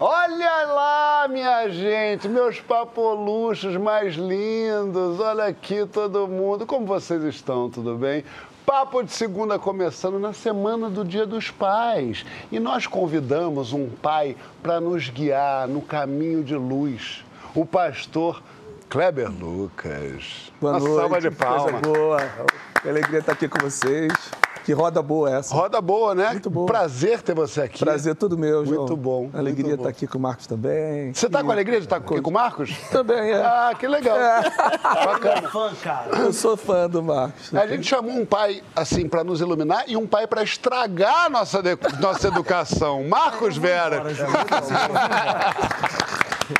Olha lá, minha gente, meus papoluchos mais lindos. Olha aqui todo mundo. Como vocês estão? Tudo bem? Papo de segunda começando na semana do Dia dos Pais. E nós convidamos um pai para nos guiar no caminho de luz. O pastor Kleber Lucas. Boa Uma noite. salva de palmas. Boa. Que alegria estar aqui com vocês. Que roda boa essa. Roda boa, né? Muito boa. Prazer ter você aqui. Prazer todo meu, João. Muito bom, Alegria muito bom. estar aqui com o Marcos também. Você tá com alegria de estar aqui com o Marcos? Também, é. Ah, que legal. Bacana. Fã, cara. Eu sou fã do Marcos. A gente chamou um pai, assim, para nos iluminar e um pai para estragar nossa, de- nossa educação. Marcos Vera.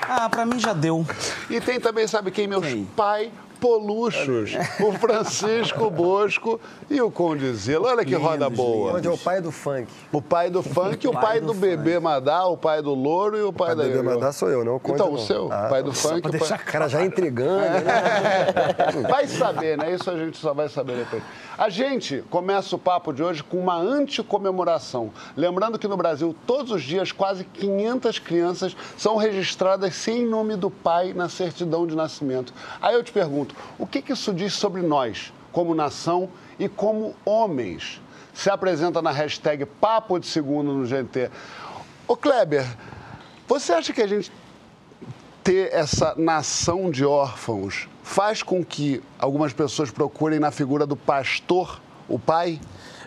Ah, pra mim já deu. E tem também, sabe quem? Meus Quem? pai poluchos. O Francisco Bosco e o Conde Zelo. Olha que roda boa. Onde é o pai do funk. O pai do funk, o pai do bebê Madá, o pai do louro e o pai, pai da bebê Ioiô. Madá sou eu, não o Conde, Então, o seu, Ah, pai do funk. pra o pai- deixar O cara já intrigando, né? Vai saber, né? Isso a gente só vai saber depois. A gente começa o papo de hoje com uma anticomemoração. Lembrando que no Brasil, todos os dias, quase 500 crianças são registradas sem nome do pai na certidão de nascimento. Aí eu te pergunto, o que, que isso diz sobre nós, como nação e como homens? Se apresenta na hashtag Papo de Segundo no GT. Ô Kleber, você acha que a gente ter essa nação de órfãos faz com que algumas pessoas procurem na figura do pastor, o pai?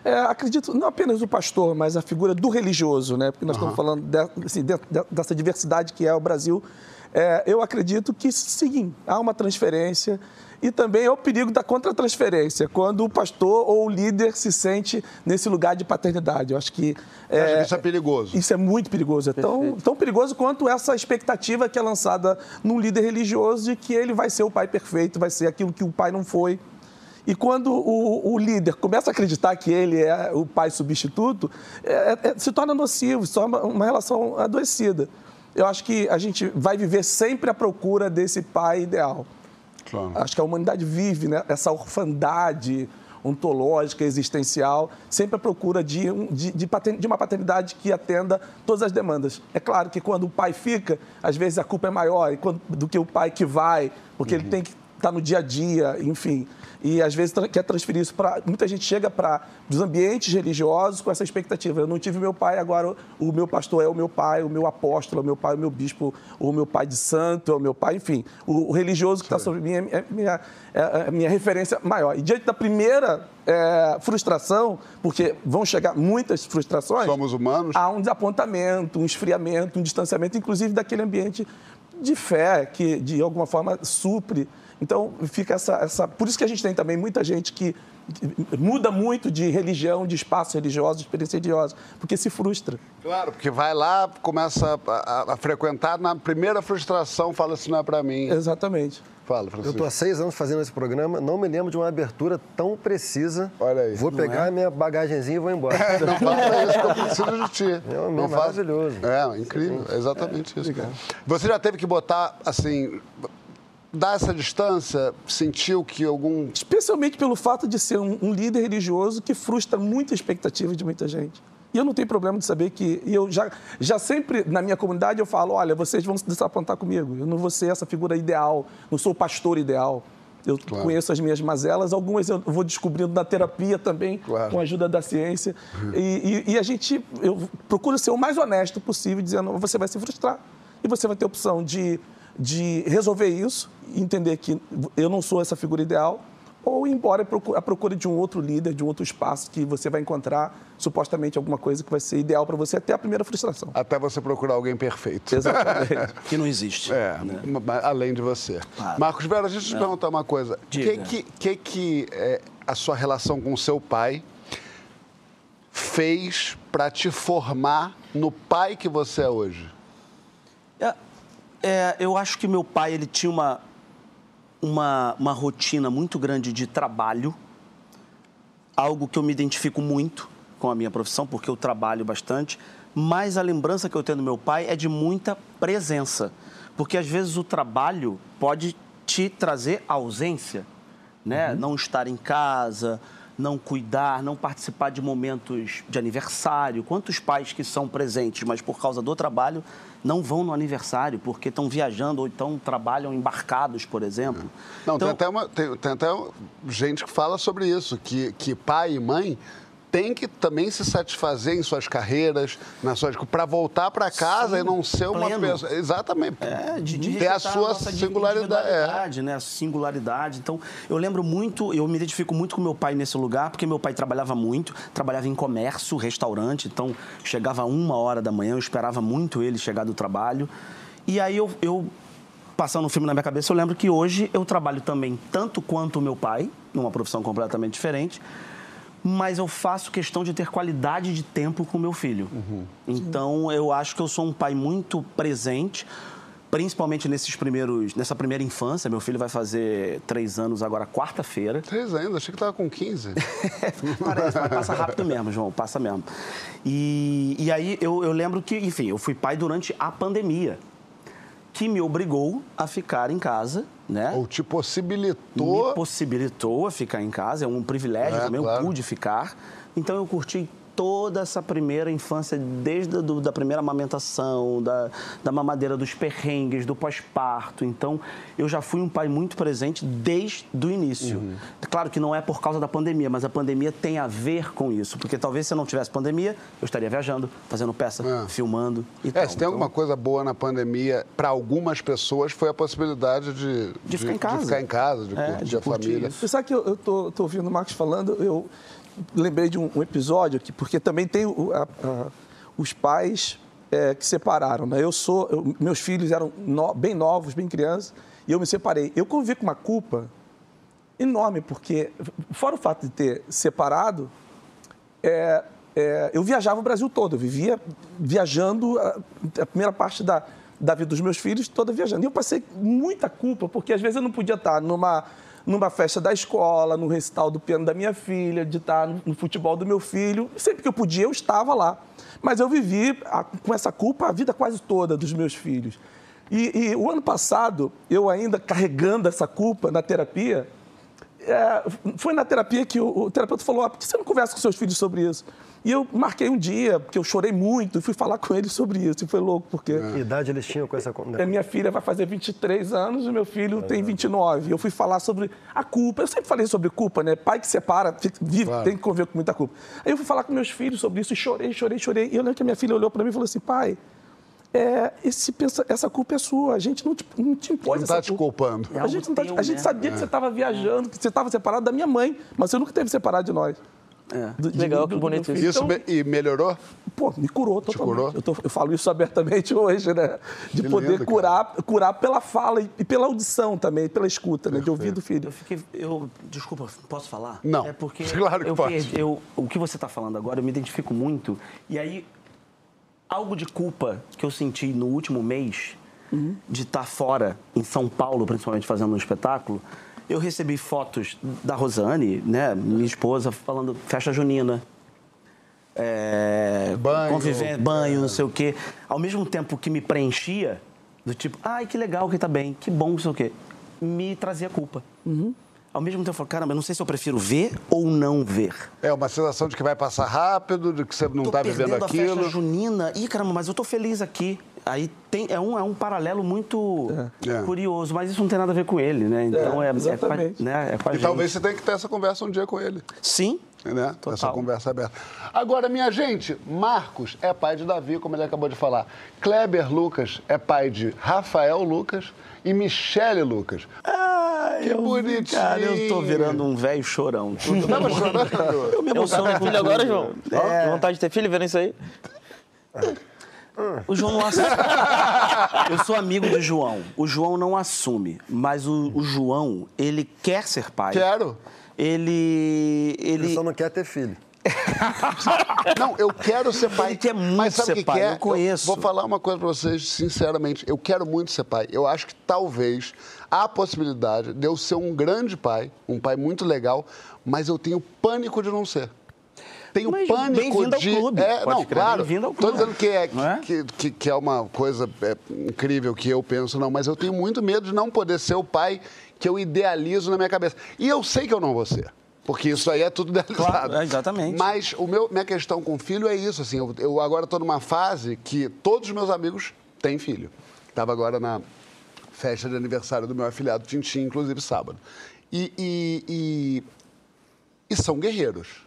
É, acredito, não apenas do pastor, mas a figura do religioso, né? Porque nós estamos falando de- assim, de- de- dessa diversidade que é o Brasil. É, eu acredito que sim, há uma transferência e também é o perigo da contra-transferência, quando o pastor ou o líder se sente nesse lugar de paternidade. Eu acho que. Você acha que isso é perigoso? Isso é muito perigoso. É tão, tão perigoso quanto essa expectativa que é lançada num líder religioso de que ele vai ser o pai perfeito, vai ser aquilo que o pai não foi. E quando o, o líder começa a acreditar que ele é o pai substituto, é- é- se torna nocivo, se torna uma relação adoecida. Eu acho que a gente vai viver sempre à procura desse pai ideal. Claro. Acho que a humanidade vive né, essa orfandade ontológica, existencial, sempre à procura de, um- de, de paten- de uma paternidade que atenda todas as demandas. É claro que quando o pai fica, às vezes a culpa é maior quando- do que o pai que vai, porque ele tem que estar no dia a dia, enfim. E às vezes quer transferir isso para. Muita gente chega para os ambientes religiosos com essa expectativa. Eu não tive meu pai, agora o, meu pastor é o meu pai, o meu apóstolo é o meu pai, o meu bispo, o meu pai de santo é o meu pai, enfim. O, religioso que está sobre mim é, é minha, é a minha referência maior. E diante da primeira é, frustração, porque vão chegar muitas frustrações. Somos humanos. Há um desapontamento, um esfriamento, um distanciamento, inclusive daquele ambiente de fé que, de alguma forma, supre. Então, fica essa, essa. Por isso que a gente tem também muita gente que muda muito de religião, de espaço religioso, de experiência religiosa, porque se frustra. Claro, porque vai lá, começa a, a- a frequentar, na primeira frustração fala assim, não é pra mim. Exatamente. Fala, Eu Francisco. estou há seis anos fazendo esse programa, não me lembro de uma abertura tão precisa. Olha aí. Vou pegar a minha bagagenzinha e vou embora. Não faça isso que eu preciso de ti. Não, maravilhoso. É, incrível, é exatamente isso. Você já teve que botar, assim, dar essa distância, sentiu que algum... Especialmente pelo fato de ser um, um líder religioso que frustra muita expectativa de muita gente. E eu não tenho problema de saber que. Eu já, já sempre, na minha comunidade, eu falo: olha, vocês vão se desapontar comigo. Eu não vou ser essa figura ideal, não sou o pastor ideal. Eu conheço as minhas mazelas, algumas eu vou descobrindo na terapia também, Claro. com a ajuda da ciência. E, e- e a gente, eu procuro ser o mais honesto possível, dizendo: você vai se frustrar. E você vai ter a opção de, de resolver isso, entender que eu não sou essa figura ideal, ou ir embora à procu- à procura de um outro líder, de um outro espaço que você vai encontrar supostamente alguma coisa que vai ser ideal para você até a primeira frustração. Até você procurar alguém perfeito. Exatamente. Que não existe. É, né? além de você. Claro. Marcos Vera, deixa eu te perguntar uma coisa. O que que, que, que é, a sua relação com o seu pai fez para te formar no pai que você é hoje? É, eu acho que meu pai ele tinha uma, uma, uma rotina muito grande de trabalho, algo que eu me identifico muito com a minha profissão, porque eu trabalho bastante, mas a lembrança que eu tenho do meu pai é de muita presença, porque às vezes o trabalho pode te trazer ausência, né? Não estar em casa, não cuidar, não participar de momentos de aniversário. Quantos pais que são presentes, mas por causa do trabalho não vão no aniversário porque estão viajando ou então trabalham embarcados, por exemplo. Não, então, tem, até uma, tem, tem até gente que fala sobre isso, que, que pai e mãe tem que também se satisfazer em suas carreiras, nas suas para voltar para casa Sim, e não ser uma pleno. pessoa. Exatamente. É, de, de ter a sua nossa singularidade. É. né? A singularidade. Então, eu lembro muito, eu me identifico muito com meu pai nesse lugar, porque meu pai trabalhava muito, trabalhava em comércio, restaurante, então chegava uma hora da manhã, eu esperava muito ele chegar do trabalho. E aí eu, eu passando um filme na minha cabeça, eu lembro que hoje eu trabalho também tanto quanto o meu pai, numa profissão completamente diferente, mas eu faço questão de ter qualidade de tempo com meu filho. Então, eu acho que eu sou um pai muito presente, principalmente nesses primeiros, nessa primeira infância. Meu filho vai fazer três anos agora, quarta-feira. Três ainda, achei que tava com 15. Parece, mas passa rápido mesmo, João, passa mesmo. E, e aí eu, eu lembro que, enfim, eu fui pai durante a pandemia, que me obrigou a ficar em casa, né? Ou te possibilitou. me possibilitou a ficar em casa, é um privilégio É, também, claro. eu pude ficar. Então eu curti toda essa primeira infância, desde a do, da primeira amamentação, da, da mamadeira dos perrengues, do pós-parto. Então eu já fui um pai muito presente desde o início. Uhum. Claro que não é por causa da pandemia, mas a pandemia tem a ver com isso, porque talvez se eu não tivesse pandemia, eu estaria viajando, fazendo peça, É. filmando e É, tal. se tem Então, alguma coisa boa na pandemia, para algumas pessoas, foi a possibilidade de, De ficar em casa. De ficar em casa, de É, curtir de a família. isso. Sabe que eu, eu tô, tô ouvindo o Marcos falando, eu lembrei de um, um episódio aqui, porque também tem o- a- a- os pais é, que separaram, né? Eu sou, eu- meus filhos eram no- bem novos, bem crianças, e eu me separei. Eu convivi com uma culpa enorme, porque fora o fato de ter separado, é, é, eu viajava o Brasil todo, eu vivia viajando a, a primeira parte da, da vida dos meus filhos, toda viajando. E eu passei muita culpa, porque às vezes eu não podia estar numa, numa festa da escola, no recital do piano da minha filha, de estar no, futebol do meu filho. Sempre que eu podia, eu estava lá. Mas eu vivi a- com essa culpa a vida quase toda dos meus filhos. E, e o ano passado, eu ainda carregando essa culpa na terapia, é, foi na terapia que o, o terapeuta falou: ah, por que você não conversa com seus filhos sobre isso? E eu marquei um dia, porque eu chorei muito, e fui falar com eles sobre isso. E foi louco, porque Que idade eles tinham com essa... a minha filha vai fazer 23 anos e meu filho tem 29. E eu fui falar sobre a culpa. Eu sempre falei sobre culpa, né? Pai que separa, fica- vive, Claro. tem que conviver com muita culpa. Aí eu fui falar com meus filhos sobre isso e chorei, chorei, chorei. E eu lembro que a minha filha olhou para mim e falou assim: pai, é, esse essa culpa é sua. A gente não te, não te impôs Não essa tá te culpa. culpando. É A gente, não tá- teu, a gente né? sabia que você estava viajando, que você estava separado da minha mãe, mas você nunca teve separado de nós. É. Do- Legal, do- que bonito isso. Então, me- e melhorou? Pô, me curou totalmente. curou? Eu, tô- eu falo isso abertamente hoje, né? De Que poder lindo, cara. curar, curar pela fala e, e pela audição também, pela escuta, né? De ouvir do filho. Eu fiquei. Eu, desculpa, posso falar? Não. É porque. Claro que eu pode. eu- o que você está falando agora, eu me identifico muito. E aí, algo de culpa que eu senti no último mês, de estar fora, em São Paulo, principalmente fazendo um espetáculo, eu recebi fotos da Rosane, né, minha esposa, falando festa junina. É, Banho. conviver- banho, não sei o quê. Ao mesmo tempo que me preenchia, do tipo, ai, que legal que tá bem, que bom, não sei o quê, me trazia culpa. Ao mesmo tempo, eu falo, caramba, eu não sei se eu prefiro ver ou não ver. É uma sensação de que vai passar rápido, de que você não tô está vivendo perdendo a aquilo. festa junina. Ih, caramba, mas eu tô feliz aqui. Aí tem, é, um, é um paralelo muito É. curioso, mas isso não tem nada a ver com ele, né? Então é, é, com a, né? é com a E gente. talvez você tenha que ter essa conversa um dia com ele. Sim, Né? Total. Essa conversa aberta. Agora, minha gente, Marcos é pai de Davi, como ele acabou de falar. Kleber Lucas é pai de Rafael Lucas e Michele Lucas. Ai, Que eu- bonitinho. Cara, eu tô virando um velho chorão. Você tava chorando? Eu me Eu sou emociono um filho agora, João. Ó, que vontade de ter filho vendo isso aí. O João não assume. Eu sou amigo de João. O João não assume, mas o, o João, ele quer ser pai. Quero. Ele. Ele Ele. só não quer ter filho. Não, eu quero ser pai. Ele quer muito mas sabe o ser que pai, que é? eu conheço. vou falar uma coisa pra vocês, sinceramente. Eu quero muito ser pai. Eu acho que talvez há a possibilidade de eu ser um grande pai, um pai muito legal, mas eu tenho pânico de não ser. Tenho Mas pânico bem-vindo ao de. clube. É, Pode não, crer, claro. clube. dizendo que é, é? Que, que, que é uma coisa é, incrível que eu penso, não, mas eu tenho muito medo de não poder ser o pai que eu idealizo na minha cabeça. E eu sei que eu não vou ser. Porque isso aí é tudo idealizado. Claro, é, exatamente. Mas o meu, minha questão com filho é isso, assim, eu, eu agora estou numa fase que todos os meus amigos têm filho. Estava agora na festa de aniversário do meu afilhado Tintim, inclusive sábado. E, e, e, e são guerreiros.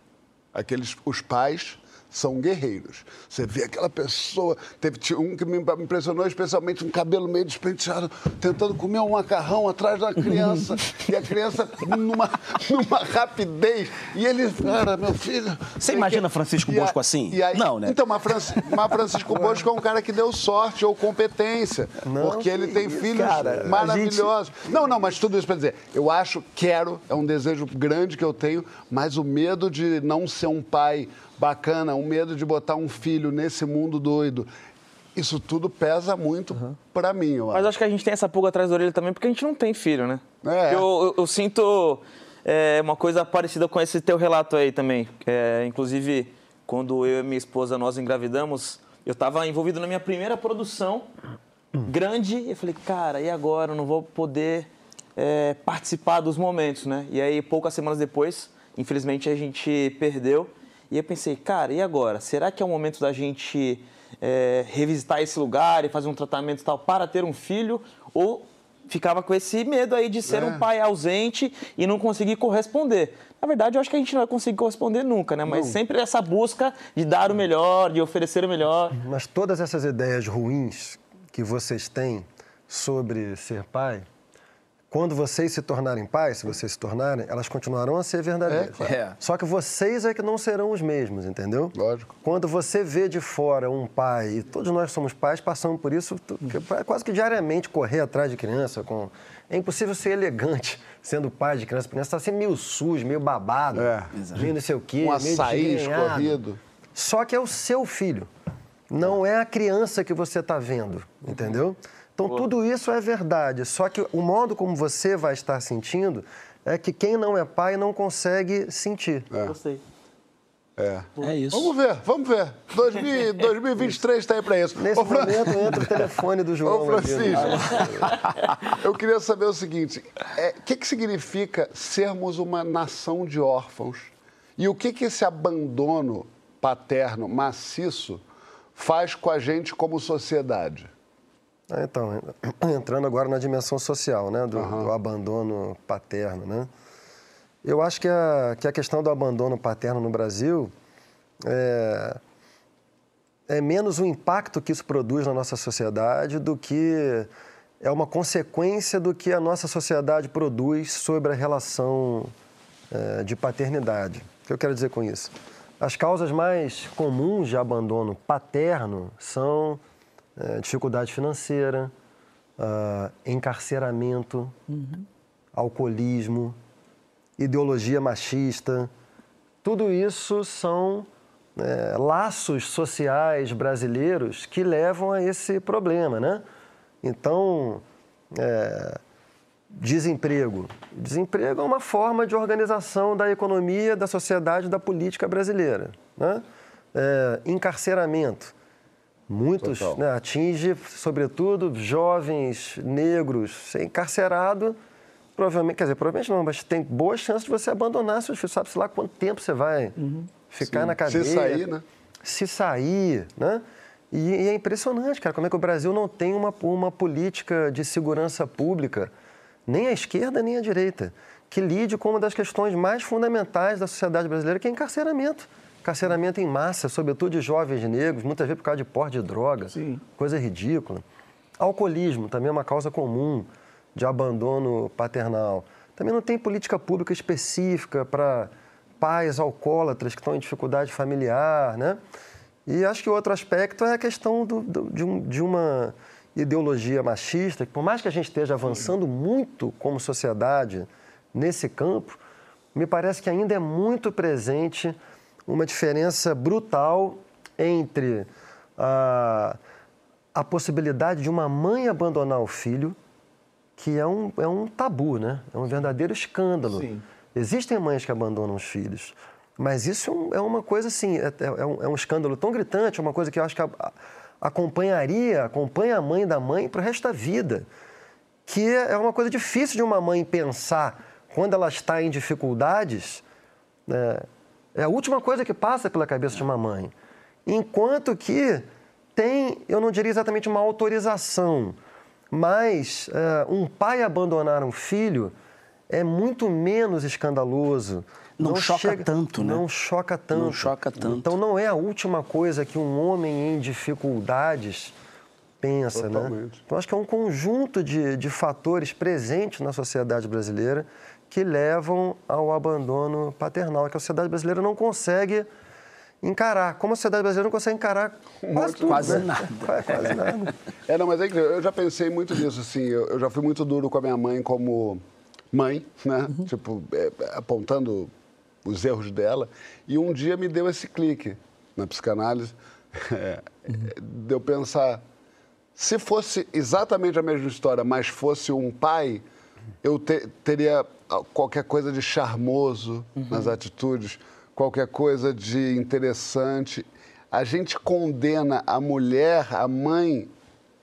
Aqueles, os pais são guerreiros. Você vê aquela pessoa, teve um que me impressionou especialmente, um cabelo meio despenteado, tentando comer um macarrão atrás da criança, e a criança numa, numa rapidez, e ele, cara, meu filho... Você imagina que... Francisco Bosco a, assim? Aí, não, né? Então, mas, Francisco, mas Francisco Bosco é um cara que deu sorte ou competência, não, porque ele tem isso, filhos cara, maravilhosos. Gente... Não, não, mas tudo isso para dizer, eu acho, quero, é um desejo grande que eu tenho, mas o medo de não ser um pai bacana, o medo de botar um filho nesse mundo doido. Isso tudo pesa muito uhum. para mim, eu acho. Mas acho que a gente tem essa pulga atrás da orelha também porque a gente não tem filho, né? É. Eu, eu, eu sinto é, uma coisa parecida com esse teu relato aí também. É, inclusive, quando eu e minha esposa nós engravidamos, eu estava envolvido na minha primeira produção grande. E eu falei, cara, e agora? Eu não vou poder é, participar dos momentos, né? E aí, poucas semanas depois, infelizmente, a gente perdeu. E eu pensei, cara, e agora? Será que é o momento da gente é, revisitar esse lugar e fazer um tratamento tal para ter um filho? Ou ficava com esse medo aí de ser é. um pai ausente e não conseguir corresponder? Na verdade, eu acho que a gente não vai conseguir corresponder nunca, né? Mas não. sempre essa busca de dar o melhor, de oferecer o melhor. Mas todas essas ideias ruins que vocês têm sobre ser pai, quando vocês se tornarem pais, se vocês se tornarem, elas continuarão a ser verdadeiras. É, claro. Só que vocês é que não serão os mesmos, entendeu? Lógico. Quando você vê de fora um pai, e todos nós somos pais, passamos por isso quase que diariamente, correr atrás de criança. Com... É impossível ser elegante sendo pai de criança. Criança está sempre meio sujo, meio babado, é. meio não sei o quê, um meio açaí escorrido. Só que é o seu filho. Não é a criança que você está vendo, entendeu? Então, Pô. tudo isso é verdade. Só que o modo como você vai estar sentindo é que quem não é pai não consegue sentir. É. Gostei. É. é isso. Vamos ver, vamos ver. 2000, 2023 está aí para isso. Nesse Ô, momento entra o telefone do João. Ô, Francisco, eu queria saber o seguinte: o é, que, que significa sermos uma nação de órfãos? E o que, que esse abandono paterno maciço faz com a gente como sociedade? Ah, então, entrando agora na dimensão social, né, do, uhum. do, abandono paterno, né? Eu acho que a, que a questão do abandono paterno no Brasil é, é menos o impacto que isso produz na nossa sociedade do que é uma consequência do que a nossa sociedade produz sobre a relação é, de paternidade. O que eu quero dizer com isso? As causas mais comuns de abandono paterno são é, dificuldade financeira, uh, encarceramento, uhum. alcoolismo, ideologia machista. Tudo isso são é, laços sociais brasileiros que levam a esse problema, né? Então, é, desemprego. Desemprego é uma forma de organização da economia, da sociedade, da política brasileira. Né? É, encarceramento. Muitos né, atinge, sobretudo, jovens negros. Ser encarcerado, provavelmente, quer dizer, provavelmente não, mas tem boa chance de você abandonar seus filhos. Sabe-se lá quanto tempo você vai uhum. ficar Sim. na cadeia. Se sair, né? Se sair, né? E, e, é impressionante, cara, como é que o Brasil não tem uma, uma política de segurança pública, nem à esquerda nem à direita, que lide com uma das questões mais fundamentais da sociedade brasileira, que é encarceramento carceramento em massa, sobretudo de jovens negros, muitas vezes por causa de porte de droga, Sim. coisa ridícula. Alcoolismo também é uma causa comum de abandono paternal. Também não tem política pública específica para pais alcoólatras que estão em dificuldade familiar, né? E acho que outro aspecto é a questão do, do, de, um, de, uma ideologia machista, que por mais que a gente esteja avançando muito como sociedade nesse campo, me parece que ainda é muito presente uma diferença brutal entre a, a possibilidade de uma mãe abandonar o filho, que é um, é um tabu, né? É um verdadeiro escândalo. Sim. Existem mães que abandonam os filhos, mas isso é uma coisa assim, é, é, um, é um, escândalo tão gritante, é uma coisa que eu acho que a, a, acompanharia, acompanha a mãe da mãe para o resto da vida. Que é uma coisa difícil de uma mãe pensar quando ela está em dificuldades É, é a última coisa que passa pela cabeça de uma mãe. Enquanto que tem, eu não diria exatamente uma autorização, mas é, um pai abandonar um filho é muito menos escandaloso. Não, não choca chega, tanto, né? Não choca tanto. Não choca tanto. Então não é a última coisa que um homem em dificuldades pensa, né? Totalmente. né? Então acho que é um conjunto de, de fatores presentes na sociedade brasileira que levam ao abandono paternal, que a sociedade brasileira não consegue encarar. Como a sociedade brasileira não consegue encarar quase tudo, Quase né? nada. Quase nada. É, não, mas é que eu já pensei muito nisso, assim, eu, eu, já fui muito duro com a minha mãe como mãe, né? Uhum. Tipo, é, apontando os erros dela. E um dia me deu esse clique na psicanálise, é, uhum. de eu pensar, se fosse exatamente a mesma história, mas fosse um pai, eu te, teria qualquer coisa de charmoso uhum. nas atitudes, qualquer coisa de interessante. A gente condena a mulher, a mãe,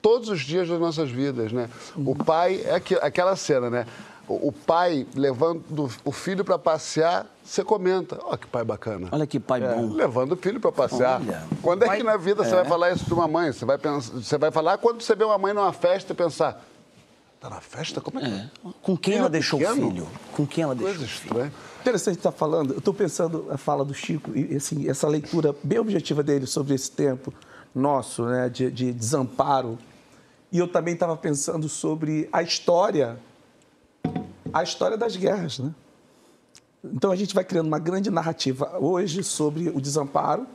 todos os dias das nossas vidas, né? Uhum. O pai é aquela cena, né? O pai levando o filho para passear, você comenta. Olha que pai bacana. Olha que pai é, bom. Levando o filho para passear. Olha, quando é pai... que na vida é. você vai falar isso de uma mãe? Você vai, pensar, você vai falar quando você vê uma mãe numa festa e pensar, Tá na festa? Como é que é? é? Com quem ela deixou pequeno? o filho? Com quem ela deixou Coisa o filho? Interessante estar tá falando. Eu estou pensando a fala do Chico e assim, essa leitura bem objetiva dele sobre esse tempo nosso, né, de, de desamparo. E eu também estava pensando sobre a história, a história das guerras, né? Então a gente vai criando uma grande narrativa hoje sobre o desamparo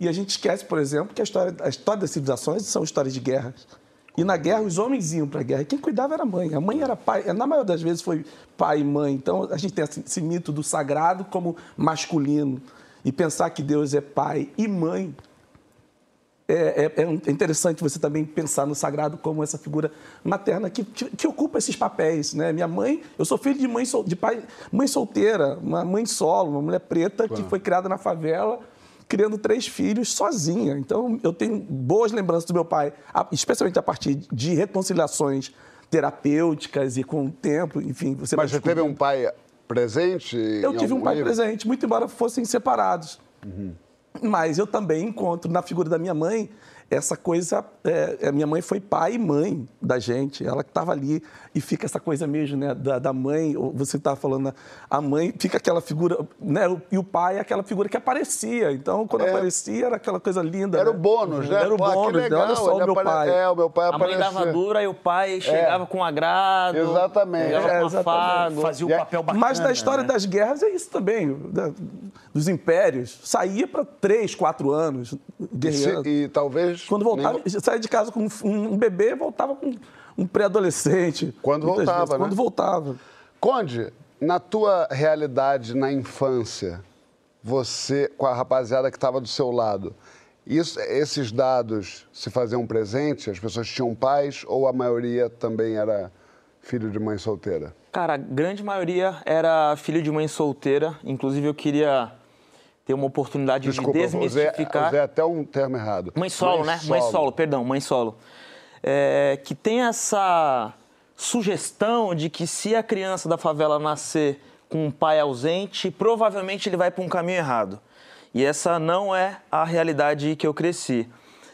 e a gente esquece, por exemplo, que a história, a história das civilizações são histórias de guerras. E na guerra, os homens iam para a guerra. Quem cuidava era a mãe. A mãe era pai. Na maioria das vezes foi pai e mãe. Então, a gente tem esse mito do sagrado como masculino. E pensar que Deus é pai e mãe. É, é, é interessante você também pensar no sagrado como essa figura materna que, que, que, ocupa esses papéis. Né? Minha mãe, eu sou filho de mãe, de pai, mãe solteira, uma mãe solo, uma mulher preta claro. que foi criada na favela criando três filhos sozinha. Então, eu tenho boas lembranças do meu pai, especialmente a partir de reconciliações terapêuticas e com o tempo, enfim. Você Mas você teve um pai presente? Eu tive um pai livro? presente, muito embora fossem separados. Uhum. Mas eu também encontro na figura da minha mãe essa coisa. É, é, minha mãe foi pai e mãe da gente, ela que estava ali e fica essa coisa mesmo, né, da, da mãe. Você estava falando, a mãe fica aquela figura, né, e o pai é aquela figura que aparecia. Então, quando é. aparecia, era aquela coisa linda. Era né? o bônus, né? Era o Pô, bônus. Legal, olha só o meu apare... pai. É, o meu pai aparecia. A mãe dava dura e o pai chegava é. com agrado. Exatamente. Chegava é, com exatamente. afago, fazia o papel bacana. Mas na história né? das guerras é isso também, dos impérios. Saía para três, quatro anos guerreando. E, e talvez... Quando voltava, nem... saía de casa com um bebê, voltava com um pré-adolescente. Quando voltava, vezes, né? Quando voltava. Conde, na tua realidade na infância, você, com a rapaziada que estava do seu lado, isso, esses dados se faziam presente? As pessoas tinham pais ou a maioria também era filho de mãe solteira? Cara, a grande maioria era filho de mãe solteira. Inclusive, eu queria ter uma oportunidade Desculpa, de desmistificar. Usei, usei até um termo errado. Mãe solo, mãe né? Solo. Mãe solo, perdão, mãe solo é, que tem essa sugestão de que se a criança da favela nascer com um pai ausente, provavelmente ele vai para um caminho errado. E essa não é a realidade que eu cresci.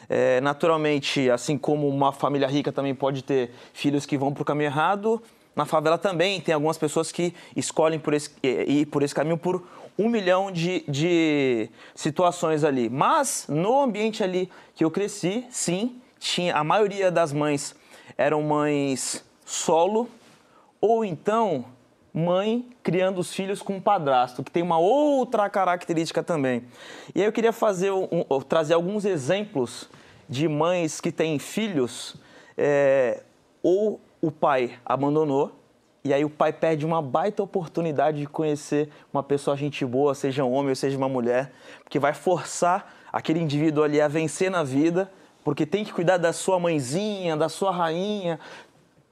É, naturalmente, assim como uma família rica também pode ter filhos que vão para o caminho errado, na favela também tem algumas pessoas que escolhem por esse, ir por esse caminho por um milhão de, de situações ali. Mas no ambiente ali que eu cresci, sim, tinha a maioria das mães eram mães solo ou então mãe criando os filhos com um padrasto, que tem uma outra característica também. E aí eu queria fazer um, trazer alguns exemplos de mães que têm filhos é, ou o pai abandonou e aí o pai perde uma baita oportunidade de conhecer uma pessoa gente boa, seja um homem ou seja uma mulher, porque vai forçar aquele indivíduo ali a vencer na vida porque tem que cuidar da sua mãezinha, da sua rainha,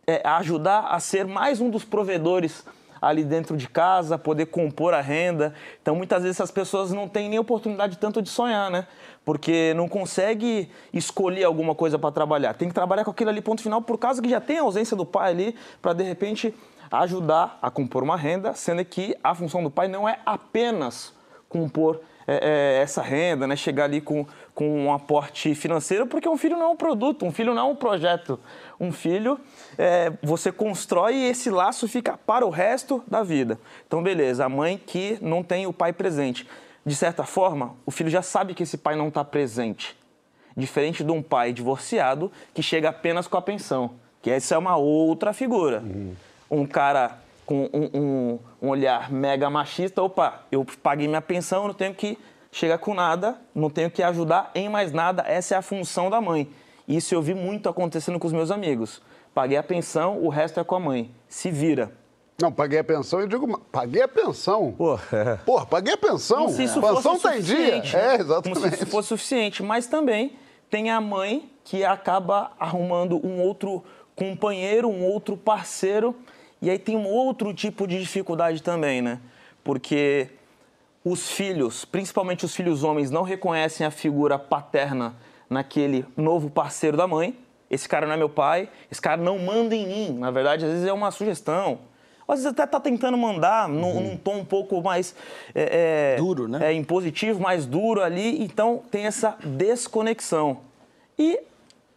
é, ajudar a ser mais um dos provedores ali dentro de casa, poder compor a renda. Então, muitas vezes essas pessoas não têm nem oportunidade tanto de sonhar, né? Porque não consegue escolher alguma coisa para trabalhar. Tem que trabalhar com aquilo ali ponto final por causa que já tem a ausência do pai ali para de repente ajudar a compor uma renda, sendo que a função do pai não é apenas compor é, é, essa renda, né? chegar ali com, com um aporte financeiro, porque um filho não é um produto, um filho não é um projeto. Um filho, é, você constrói e esse laço fica para o resto da vida. Então, beleza, a mãe que não tem o pai presente. De certa forma, o filho já sabe que esse pai não está presente. Diferente de um pai divorciado que chega apenas com a pensão, que essa é uma outra figura. Uhum. Um cara com um, um, um, olhar mega machista, opa, eu paguei minha pensão, não tenho que chegar com nada, não tenho que ajudar em mais nada, essa é a função da mãe. Isso eu vi muito acontecendo com os meus amigos. Paguei a pensão, o resto é com a mãe. Se vira. Não, paguei a pensão, eu digo, paguei a pensão. Porra, é. Porra paguei a pensão. Como se isso pensão fosse tem dia. Né? É, exatamente. Como se isso fosse suficiente. Mas também tem a mãe que acaba arrumando um outro companheiro, um outro parceiro e aí tem um outro tipo de dificuldade também, né? Porque os filhos, principalmente os filhos homens, não reconhecem a figura paterna naquele novo parceiro da mãe. Esse cara não é meu pai, esse cara não manda em mim. Na verdade, às vezes é uma sugestão. Às vezes até está tentando mandar num, uhum. num, tom um pouco mais... É, é, duro, né? É, impositivo, mais duro ali. Então, tem essa desconexão. E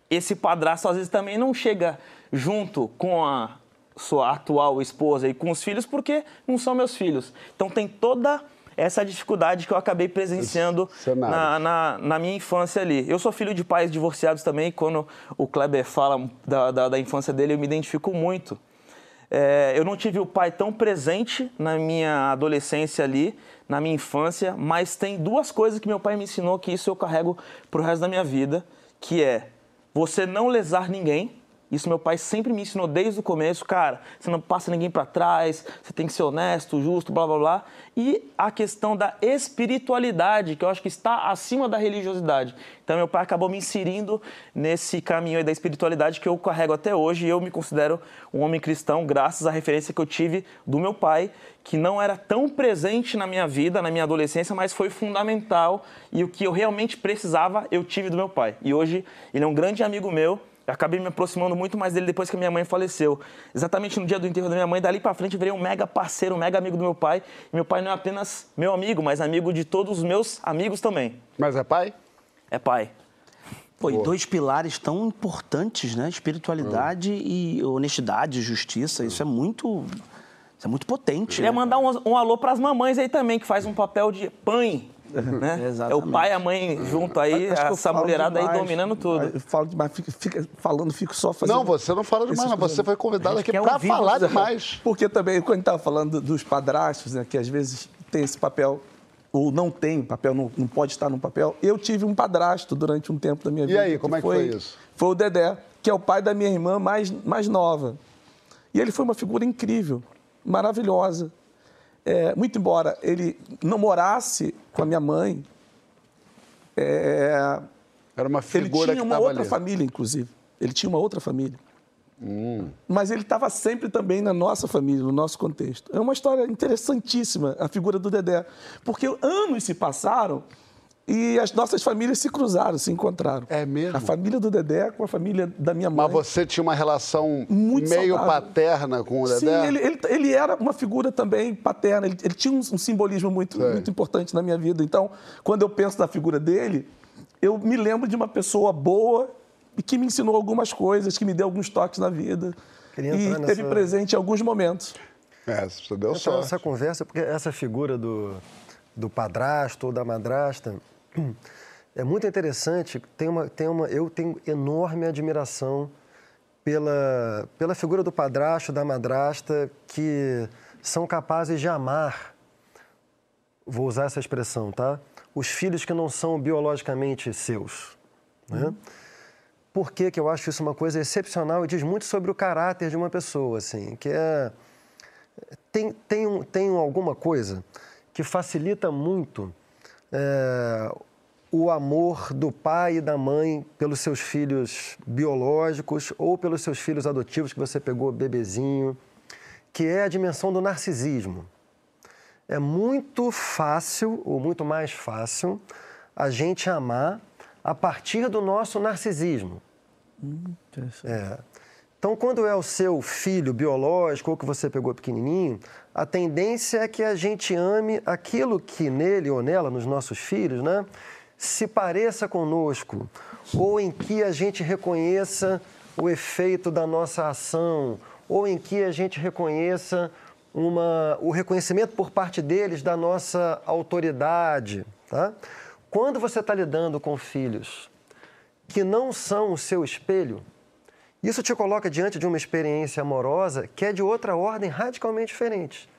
esse padrasto, às vezes, também não chega junto com a sua atual esposa e com os filhos porque não são meus filhos. Então tem toda essa dificuldade que eu acabei presenciando na, na, na, minha infância ali. Eu sou filho de pais divorciados também, quando o Kleber fala da, da, da infância dele, eu me identifico muito. É, eu não tive o pai tão presente na minha adolescência ali, na minha infância, mas tem duas coisas que meu pai me ensinou que isso eu carrego pro resto da minha vida, que é você não lesar ninguém, isso meu pai sempre me ensinou desde o começo, cara, você não passa ninguém para trás, você tem que ser honesto, justo, blá blá blá. E a questão da espiritualidade, que eu acho que está acima da religiosidade. Então meu pai acabou me inserindo nesse caminho aí da espiritualidade que eu carrego até hoje e eu me considero um homem cristão graças à referência que eu tive do meu pai, que não era tão presente na minha vida, na minha adolescência, mas foi fundamental e o que eu realmente precisava, eu tive do meu pai. E hoje ele é um grande amigo meu acabei me aproximando muito mais dele depois que minha mãe faleceu. Exatamente no dia do enterro da minha mãe, dali para frente virei um mega parceiro, um mega amigo do meu pai. E meu pai não é apenas meu amigo, mas amigo de todos os meus amigos também. Mas é pai? É pai. Pô, e dois pilares tão importantes, né? Espiritualidade hum. e honestidade, justiça. Hum. Isso é muito. Isso é muito potente. Queria né? mandar um, um alô para as mamães aí também, que faz um papel de pai né? É o pai e a mãe junto aí, essa mulherada demais. aí dominando tudo. Eu falo demais, fico, fico, falando, fico só fazendo. Não, você não fala demais, não. Você foi convidado aqui para falar demais. Porque também, quando a gente estava falando dos padrastos, né, que às vezes tem esse papel ou não tem papel, não, não pode estar no papel. Eu tive um padrasto durante um tempo da minha vida. E aí, como é que foi, foi isso? Foi o Dedé, que é o pai da minha irmã mais, mais nova. E ele foi uma figura incrível, maravilhosa. É, muito embora ele não morasse com a minha mãe, é, era uma figura ele tinha uma outra ali. família, inclusive. Ele tinha uma outra família. Hum. Mas ele estava sempre também na nossa família, no nosso contexto. É uma história interessantíssima, a figura do Dedé. Porque anos se passaram e as nossas famílias se cruzaram, se encontraram. É mesmo? A família do Dedé com a família da minha mãe. Mas você tinha uma relação Muito meio saudável. paterna com o Dedé? Sim, ele, ele, ele, era uma figura também paterna. Ele, ele tinha um, um simbolismo muito, muito importante na minha vida. Então, quando eu penso na figura dele, eu me lembro de uma pessoa boa e que me ensinou algumas coisas, que me deu alguns toques na vida. Queria e esteve presente em alguns momentos. É, você deu sorte. Essa conversa, porque essa figura do, do padrasto ou da madrasta é muito interessante. Tem uma, tem uma, eu tenho enorme admiração pela, pela figura do padrasto, da madrasta, que são capazes de amar, vou usar essa expressão, tá? Os filhos que não são biologicamente seus. Né? Uhum. Por que, que eu acho isso uma coisa excepcional e diz muito sobre o caráter de uma pessoa, assim, que é... Tem, tem, tem alguma coisa que facilita muito é, o amor do pai e da mãe pelos seus filhos biológicos ou pelos seus filhos adotivos que você pegou bebezinho, que é a dimensão do narcisismo. É muito fácil, ou muito mais fácil, a gente amar a partir do nosso narcisismo. Hum, é. Então, quando é o seu filho biológico ou que você pegou pequenininho, a tendência é que a gente ame aquilo que nele ou nela, nos nossos filhos, né, se pareça conosco, ou em que a gente reconheça o efeito da nossa ação, ou em que a gente reconheça uma, o reconhecimento por parte deles da nossa autoridade. Tá? Quando você está lidando com filhos que não são o seu espelho, isso te coloca diante de uma experiência amorosa que é de outra ordem radicalmente diferente.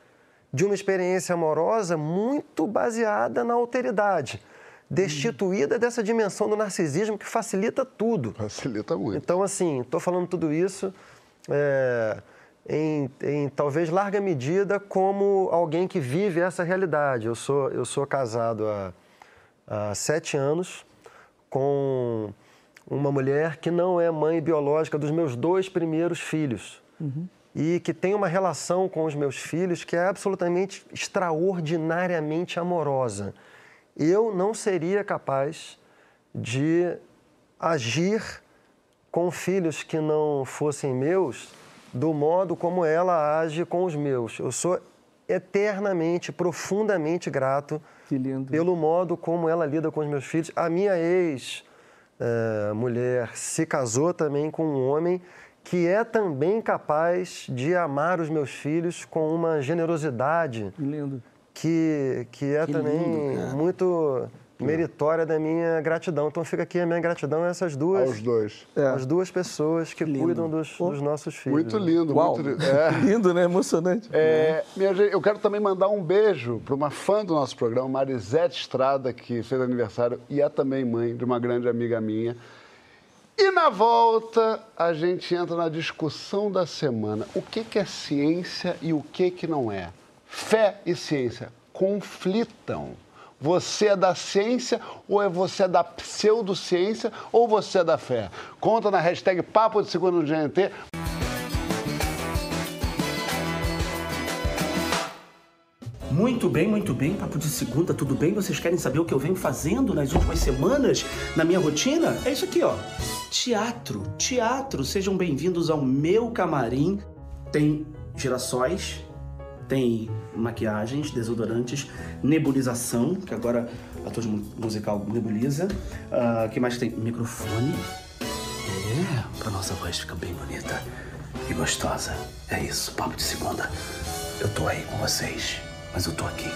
De uma experiência amorosa muito baseada na alteridade, destituída dessa dimensão do narcisismo que facilita tudo. Facilita muito. Então, assim, estou falando tudo isso é, em, em, talvez larga medida como alguém que vive essa realidade. Eu sou, eu sou casado há, há sete anos com uma mulher que não é mãe biológica dos meus dois primeiros filhos. Uhum. E que tem uma relação com os meus filhos que é absolutamente extraordinariamente amorosa. Eu não seria capaz de agir com filhos que não fossem meus do modo como ela age com os meus. Eu sou eternamente, profundamente grato pelo modo como ela lida com os meus filhos. A minha ex uh, mulher se casou também com um homem que é também capaz de amar os meus filhos com uma generosidade. Lindo. Que, que é que também lindo, muito meritória da minha gratidão. Então fica aqui a minha gratidão a essas duas. Aos dois. É. As duas pessoas que lindo. cuidam dos, dos, nossos filhos. Muito lindo, Uau. muito lindo. É. lindo, né? Emocionante. É, minha gente, eu quero também mandar um beijo para uma fã do nosso programa, Marisete Estrada, que fez aniversário e é também mãe de uma grande amiga minha. E na volta, a gente entra na discussão da semana. O que, que é ciência e o que, que não é? Fé e ciência conflitam. Você é da ciência ou é você é da pseudociência ou você é da fé? Conta na hashtag Papo de Segunda no GNT. Muito bem, muito bem. Papo de segunda, tudo bem? Vocês querem saber o que eu venho fazendo nas últimas semanas na minha rotina? É isso aqui, ó. Teatro, teatro. Sejam bem-vindos ao meu camarim. Tem girassóis, tem maquiagens, desodorantes, nebulização, que agora ator musical nebuliza. Uh, que mais tem? Microfone. É, pra nossa voz ficar bem bonita e gostosa. É isso, papo de segunda. Eu tô aí com vocês, mas eu tô aqui.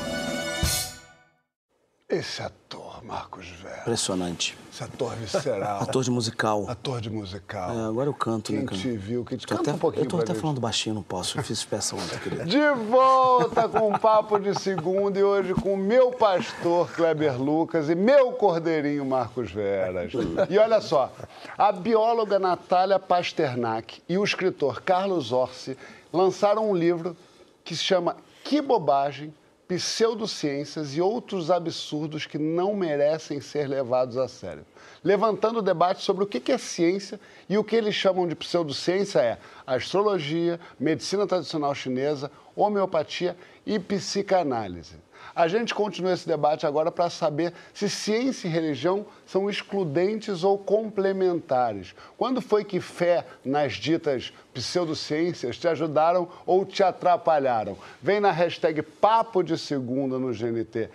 Esse ator, Marcos Vera. Impressionante. Esse ator visceral. ator de musical. Ator de musical. É, agora eu canto, Quem né, Quem te viu, quem te canta até, um pouquinho Eu tô até gente. falando baixinho, não posso. Eu fiz peça ontem, querido. De volta com o Papo de Segunda e hoje com o meu pastor Kleber Lucas e meu cordeirinho Marcos Veras. E olha só, a bióloga Natália Pasternak e o escritor Carlos Orsi lançaram um livro que se chama Que Bobagem, pseudociências e outros absurdos que não merecem ser levados a sério. Levantando o debate sobre o que é ciência e o que eles chamam de pseudociência é astrologia, medicina tradicional chinesa, homeopatia e psicanálise. A gente continua esse debate agora para saber se ciência e religião são excludentes ou complementares. Quando foi que fé nas ditas pseudociências te ajudaram ou te atrapalharam? Vem na hashtag Papo de Segunda no GNT.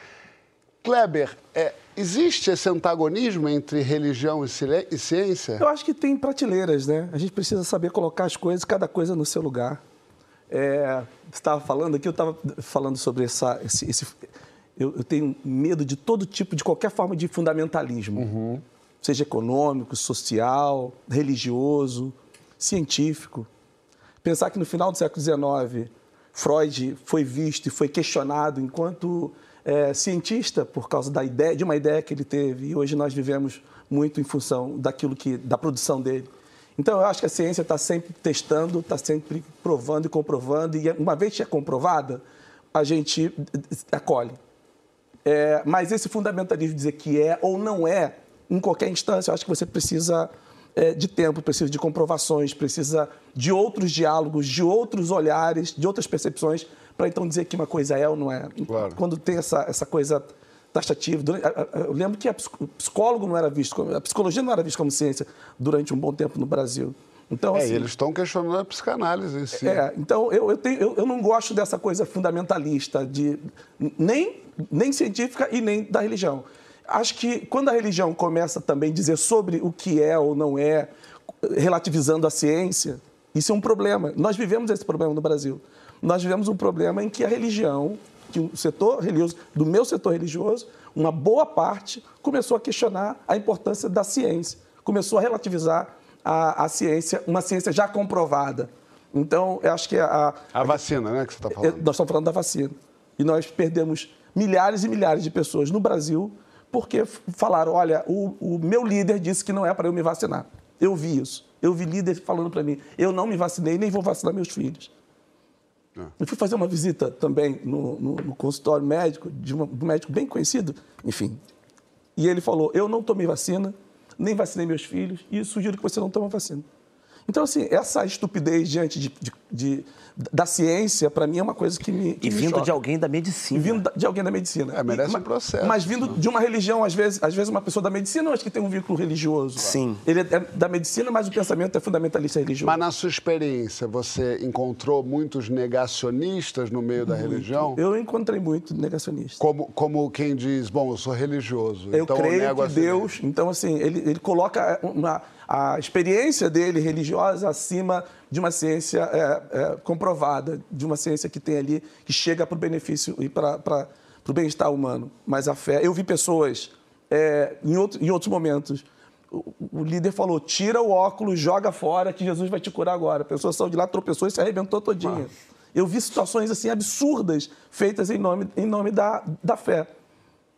Kleber, é, existe esse antagonismo entre religião e ciência? Eu acho que tem prateleiras, né? A gente precisa saber colocar as coisas, cada coisa no seu lugar. É, você estava falando aqui, eu estava falando sobre essa, esse, esse eu, eu, tenho medo de todo tipo, de qualquer forma de fundamentalismo, uhum. seja econômico, social, religioso, científico. Pensar que no final do século XIX, Freud foi visto e foi questionado enquanto é, cientista por causa da ideia, de uma ideia que ele teve, e hoje nós vivemos muito em função daquilo que, da produção dele. Então, eu acho que a ciência está sempre testando, está sempre provando e comprovando, e uma vez que é comprovada, a gente acolhe. É, mas esse fundamentalismo dizer que é ou não é, em qualquer instância, eu acho que você precisa é, de tempo, precisa de comprovações, precisa de outros diálogos, de outros olhares, de outras percepções, para então dizer que uma coisa é ou não é. Claro. Quando tem essa, essa coisa taxativa. Eu lembro que o psicólogo não era visto, a psicologia não era vista como ciência durante um bom tempo no Brasil. Então, é, assim, eles estão questionando a psicanálise em si. É, então eu, eu, tenho, eu, eu não gosto dessa coisa fundamentalista, de, nem, nem científica e nem da religião. Acho que quando a religião começa também a dizer sobre o que é ou não é, relativizando a ciência, isso é um problema. Nós vivemos esse problema no Brasil. Nós vivemos um problema em que a religião, que o setor religioso, do meu setor religioso, uma boa parte começou a questionar a importância da ciência, começou a relativizar a, a ciência, uma ciência já comprovada. Então, eu acho que a. A, a vacina, né, que você está falando. Nós estamos falando da vacina. E nós perdemos milhares e milhares de pessoas no Brasil porque falaram: olha, o, o meu líder disse que não é para eu me vacinar. Eu vi isso. Eu vi líder falando para mim: eu não me vacinei, nem vou vacinar meus filhos. É. Eu fui fazer uma visita também no, no, no consultório médico, de, uma, um médico bem conhecido, enfim. E ele falou: eu não tomei vacina, nem vacinei meus filhos, e sugiro que você não tome vacina. Então, assim, essa estupidez diante de, de da ciência, para mim, é uma coisa que me. Que e vindo me de alguém da medicina. E vindo de alguém da medicina. É, merece e, um processo. Mas vindo de uma religião, às vezes, às vezes uma pessoa da medicina, eu acho que tem um vínculo religioso. Sim. Ele é da medicina, mas o pensamento é fundamentalista religioso. Mas na sua experiência, você encontrou muitos negacionistas no meio da religião? Eu encontrei muito negacionistas. Como, como quem diz, bom, eu sou religioso. Eu então creio eu que Deus. Então, assim, ele, ele coloca uma a experiência dele religiosa acima de uma ciência é, é, comprovada, de uma ciência que tem ali, que chega para o benefício e para o bem-estar humano. Mas a fé. Eu vi pessoas, é, em, outro, em outros momentos, o, o, líder falou: tira o óculos, joga fora, que Jesus vai te curar agora. A pessoa saiu de lá, tropeçou e se arrebentou todinha. Ah. Eu vi situações assim absurdas feitas em nome, em nome da, da fé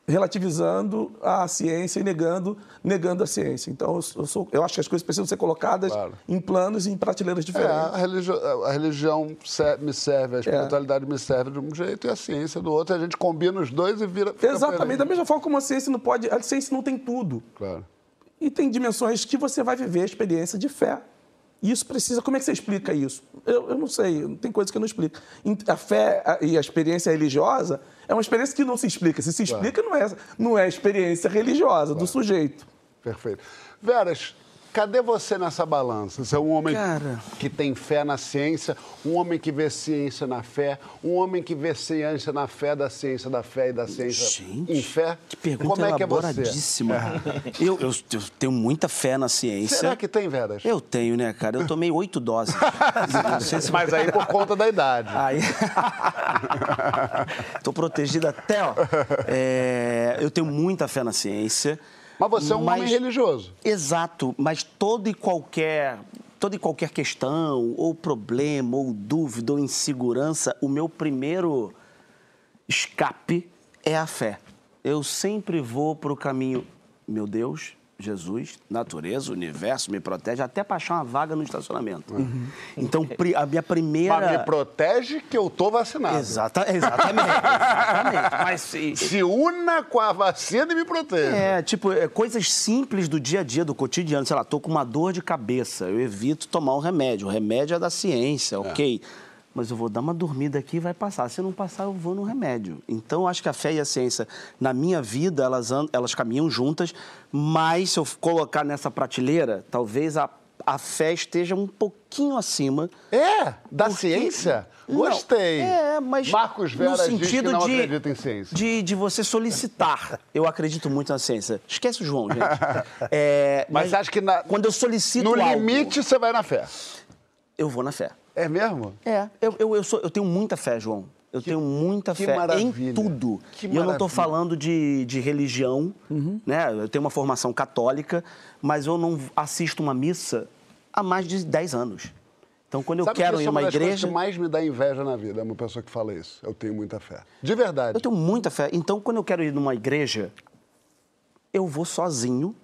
relativizando a ciência e negando, negando a ciência. Então, eu, sou, eu acho que as coisas precisam ser colocadas claro. em planos e em prateleiras diferentes. É, a, religião, a religião me serve, a é. espiritualidade é. me serve de um jeito e a ciência do outro. A gente combina os dois e vira. Exatamente, da mesma forma como a ciência não pode. A ciência não tem tudo. Claro. E tem dimensões que você vai viver a experiência de fé. Isso precisa. Como é que você explica isso? Eu, eu não sei, tem coisas que eu não explico. A fé e a experiência religiosa é uma experiência que não se explica. Se se explica, claro. não, é, não é experiência religiosa claro. do sujeito. Perfeito. Veras, Cadê você nessa balança? Você é um homem Cara... que tem fé na ciência, um homem que vê ciência na fé, um homem que vê ciência na fé da ciência da fé e da ciência Gente, em fé. Que pergunta Como é que é você? É. Eu, eu, eu, tenho muita fé na ciência. Será que tem, Veras? Eu tenho, né, cara? Eu tomei oito doses. se... Mas aí por conta da idade. Aí... Tô protegido até, ó. É... Eu tenho muita fé na ciência. Mas você é um mas, homem religioso. Exato, mas todo e qualquer toda e qualquer questão, ou problema, ou dúvida, ou insegurança, o meu primeiro escape é a fé. Eu sempre vou para o caminho, meu Deus, Jesus, natureza, universo, me protege, até para achar uma vaga no estacionamento. Uhum. Então, a minha primeira. Mas me protege que eu tô vacinado. Exata, exatamente. exatamente. Mas se... se una com a vacina e me protege. É, tipo, é, coisas simples do dia a dia, do cotidiano. Sei lá, tô com uma dor de cabeça, eu evito tomar um remédio. O remédio é da ciência, é. ok mas eu vou dar uma dormida aqui e vai passar. Se não passar, eu vou no remédio. Então, acho que a fé e a ciência, na minha vida, elas, elas caminham juntas, mas se eu colocar nessa prateleira, talvez a, a fé esteja um pouquinho acima. É? Da porque... ciência? Gostei. Não, é, mas Marcos Vera no sentido não de, acredita em ciência. De, de você solicitar. Eu acredito muito na ciência. Esquece o João, gente. É, mas, mas acho que na, quando eu solicito No algo, limite, você vai na fé. Eu vou na fé. É mesmo? É. Eu, eu, eu, sou, eu tenho muita fé, João. Eu que, tenho muita fé em tudo. Que e eu não estou falando de, de religião, uhum. né? Eu tenho uma formação católica, mas eu não assisto uma missa há mais de 10 anos. Então, quando eu Sabe quero ir a uma é uma igreja. Das que mais me dá inveja na vida é uma pessoa que fala isso. Eu tenho muita fé. De verdade. Eu tenho muita fé. Então, quando eu quero ir numa igreja, eu vou sozinho,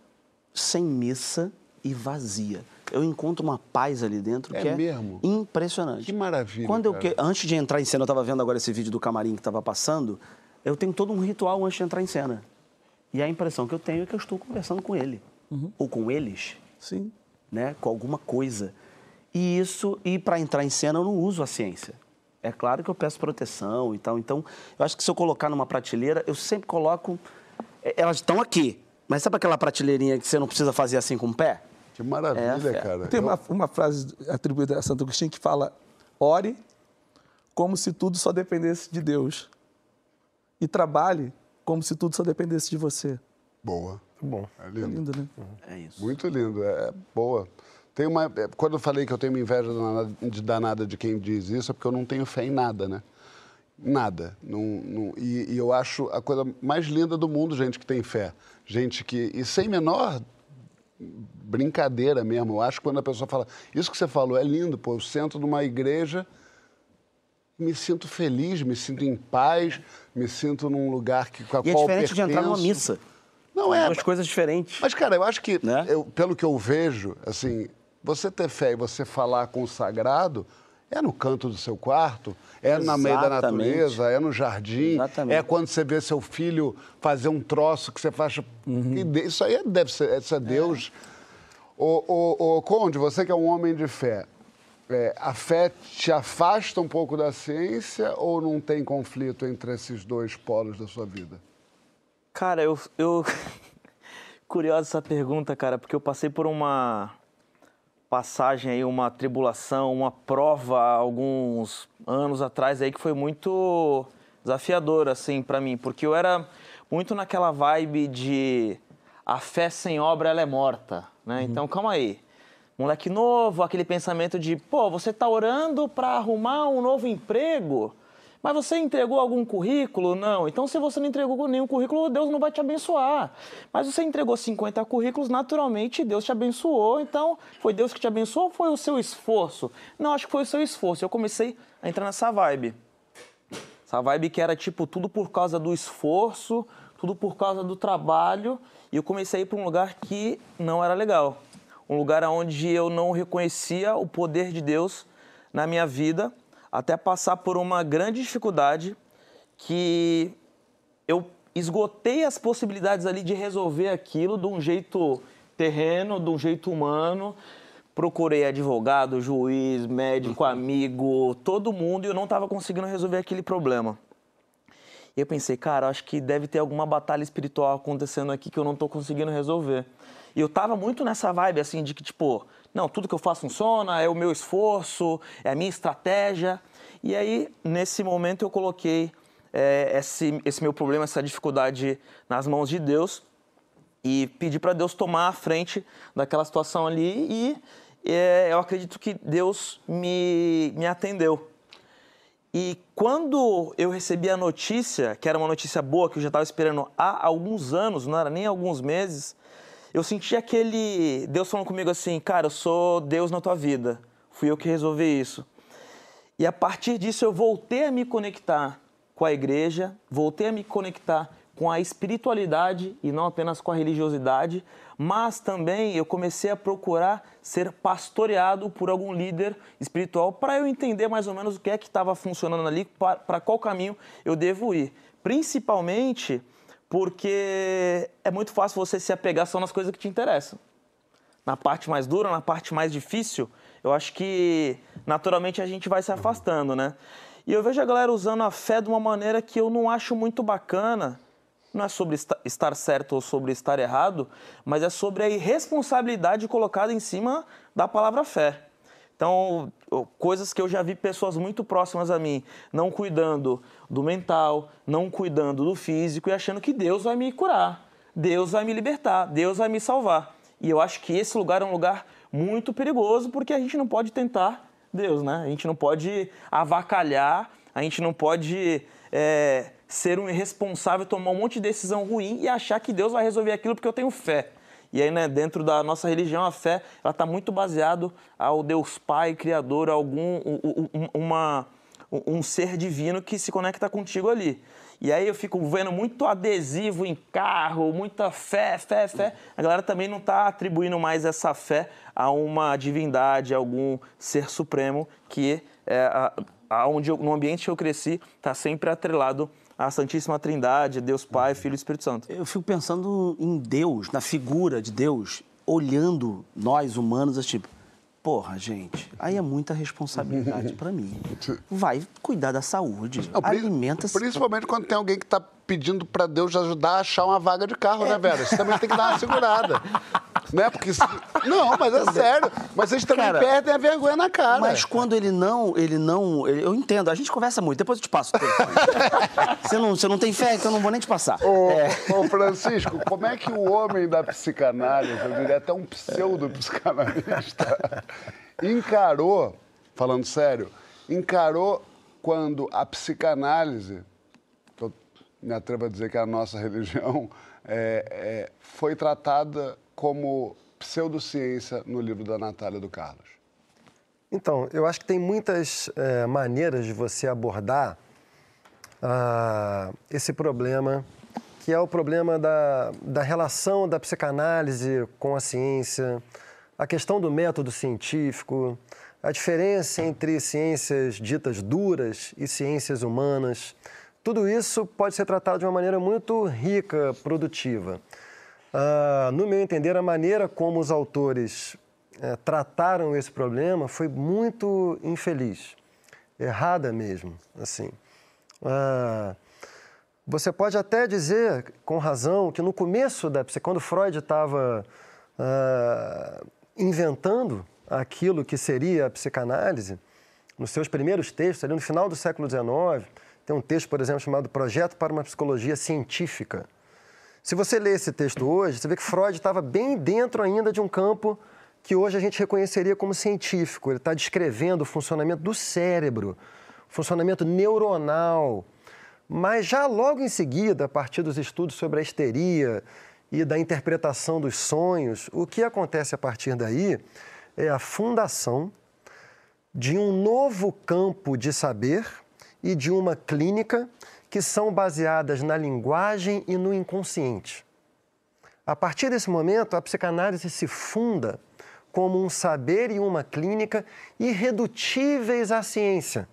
sem missa e vazia eu encontro uma paz ali dentro é que mesmo? é impressionante. Que maravilha. Quando eu que... Antes de entrar em cena, eu estava vendo agora esse vídeo do camarim que estava passando, eu tenho todo um ritual antes de entrar em cena. E a impressão que eu tenho é que eu estou conversando com ele. Uhum. Ou com eles. Sim. Né? Com alguma coisa. E isso, e para entrar em cena, eu não uso a ciência. É claro que eu peço proteção e tal. Então, eu acho que se eu colocar numa prateleira, eu sempre coloco. É, elas estão aqui. Mas sabe aquela prateleirinha que você não precisa fazer assim com o pé? Que maravilha, é cara. Tem uma, uma frase atribuída a Santo Agostinho que fala: ore como se tudo só dependesse de Deus. E trabalhe como se tudo só dependesse de você. Boa. Bom. É lindo. É lindo, né? É isso. Muito lindo. É boa. Tem uma, é, quando eu falei que eu tenho uma inveja de danada de quem diz isso, é porque eu não tenho fé em nada, né? Nada. Não, não, e, e, eu acho a coisa mais linda do mundo, gente que tem fé. Gente que. E sem menor brincadeira mesmo. Eu acho que quando a pessoa fala, isso que você falou é lindo, pô, eu sento numa igreja, me sinto feliz, me sinto em paz, me sinto num lugar que, com a e é qual é diferente pertenço. de entrar numa missa. Não é. Duas coisas diferentes. Mas, cara, eu acho que, né? eu, pelo que eu vejo, assim, você ter fé e você falar com o sagrado é no canto do seu quarto, é Exatamente. na meio da natureza, é no jardim, Exatamente. é quando você vê seu filho fazer um troço que você faz. Uhum. Isso aí deve ser, isso é Deus. É. O, o, o, Conde, você que é um homem de fé, é, a fé te afasta um pouco da ciência ou não tem conflito entre esses dois polos da sua vida? Cara, eu. eu... Curiosa essa pergunta, cara, porque eu passei por uma passagem aí, uma tribulação, uma prova alguns anos atrás aí que foi muito desafiadora, assim, para mim, porque eu era muito naquela vibe de a fé sem obra ela é morta, né? Uhum. Então, calma aí. Moleque novo, aquele pensamento de, pô, você tá orando para arrumar um novo emprego? Mas você entregou algum currículo? Não. Então, se você não entregou nenhum currículo, Deus não vai te abençoar. Mas você entregou 50 currículos, naturalmente Deus te abençoou. Então, foi Deus que te abençoou ou foi o seu esforço? Não, acho que foi o seu esforço. Eu comecei a entrar nessa vibe. Essa vibe que era tipo tudo por causa do esforço, tudo por causa do trabalho. E eu comecei a ir para um lugar que não era legal. Um lugar onde eu não reconhecia o poder de Deus na minha vida até passar por uma grande dificuldade que eu esgotei as possibilidades ali de resolver aquilo de um jeito terreno, de um jeito humano. Procurei advogado, juiz, médico, amigo, todo mundo e eu não estava conseguindo resolver aquele problema. E eu pensei, cara, acho que deve ter alguma batalha espiritual acontecendo aqui que eu não estou conseguindo resolver. E eu estava muito nessa vibe assim de que, tipo, não, tudo que eu faço funciona, é o meu esforço, é a minha estratégia. E aí, nesse momento, eu coloquei é, esse, esse meu problema, essa dificuldade nas mãos de Deus e pedi para Deus tomar a frente daquela situação ali e é, eu acredito que Deus me, me atendeu. E quando eu recebi a notícia, que era uma notícia boa, que eu já estava esperando há alguns anos, não era nem alguns meses, eu senti aquele Deus falando comigo assim, cara, eu sou Deus na tua vida. Fui eu que resolvi isso. E a partir disso eu voltei a me conectar com a igreja, voltei a me conectar com a espiritualidade e não apenas com a religiosidade, mas também eu comecei a procurar ser pastoreado por algum líder espiritual para eu entender mais ou menos o que é que estava funcionando ali, para qual caminho eu devo ir. Principalmente porque é muito fácil você se apegar só nas coisas que te interessam. Na parte mais dura, na parte mais difícil, eu acho que naturalmente a gente vai se afastando, né? E eu vejo a galera usando a fé de uma maneira que eu não acho muito bacana. Não é sobre estar certo ou sobre estar errado, mas é sobre a irresponsabilidade colocada em cima da palavra fé. Então, coisas que eu já vi pessoas muito próximas a mim não cuidando do mental, não cuidando do físico e achando que Deus vai me curar, Deus vai me libertar, Deus vai me salvar. E eu acho que esse lugar é um lugar muito perigoso porque a gente não pode tentar Deus, né? A gente não pode avacalhar, a gente não pode é, ser um irresponsável, tomar um monte de decisão ruim e achar que Deus vai resolver aquilo porque eu tenho fé. E aí, né, dentro da nossa religião, a fé ela está muito baseado ao Deus Pai, Criador, algum um, uma, um ser divino que se conecta contigo ali. E aí eu fico vendo muito adesivo em carro, muita fé, fé, fé. A galera também não está atribuindo mais essa fé a uma divindade, a algum ser supremo que é, aonde no ambiente que eu cresci está sempre atrelado a Santíssima Trindade, Deus Pai, Filho e Espírito Santo. Eu fico pensando em Deus, na figura de Deus, olhando nós humanos, assim, tipo, porra, gente, aí é muita responsabilidade para mim. Vai cuidar da saúde, Não, alimenta-se. Principalmente quando tem alguém que está pedindo para Deus ajudar a achar uma vaga de carro, né, é. né, velho? Você também tem que dar uma segurada. Né? Porque. Não, mas é sério. Mas vocês também cara, perdem a vergonha na cara. Mas quando ele não. Ele não. Eu entendo, a gente conversa muito, depois eu te passo você, não, você não tem fé, então eu não vou nem te passar. Ô, é. ô, Francisco, como é que o homem da psicanálise, eu diria até um pseudo-psicanalista, encarou, falando sério, encarou quando a psicanálise, eu me atrevo a dizer que é a nossa religião, é, é, foi tratada como pseudociência no livro da Natália do Carlos? Então, eu acho que tem muitas é, maneiras de você abordar ah, esse problema, que é o problema da, da relação da psicanálise com a ciência, a questão do método científico, a diferença entre ciências ditas duras e ciências humanas. Tudo isso pode ser tratado de uma maneira muito rica, produtiva. Uh, no meu entender, a maneira como os autores uh, trataram esse problema foi muito infeliz, errada mesmo, assim. Uh, você pode até dizer, com razão, que no começo da quando Freud estava ah, inventando aquilo que seria a psicanálise, nos seus primeiros textos, ali no final do século XIX, tem um texto, por exemplo, chamado Projeto para uma Psicologia Científica se você ler esse texto hoje, você vê que Freud estava bem dentro ainda de um campo que hoje a gente reconheceria como científico. Ele está descrevendo o funcionamento do cérebro, funcionamento neuronal. Mas já logo em seguida, a partir dos estudos sobre a histeria e da interpretação dos sonhos, o que acontece a partir daí é a fundação de um novo campo de saber e de uma clínica que são baseadas na linguagem e no inconsciente. A partir desse momento, a psicanálise se funda como um saber e uma clínica irredutíveis à ciência.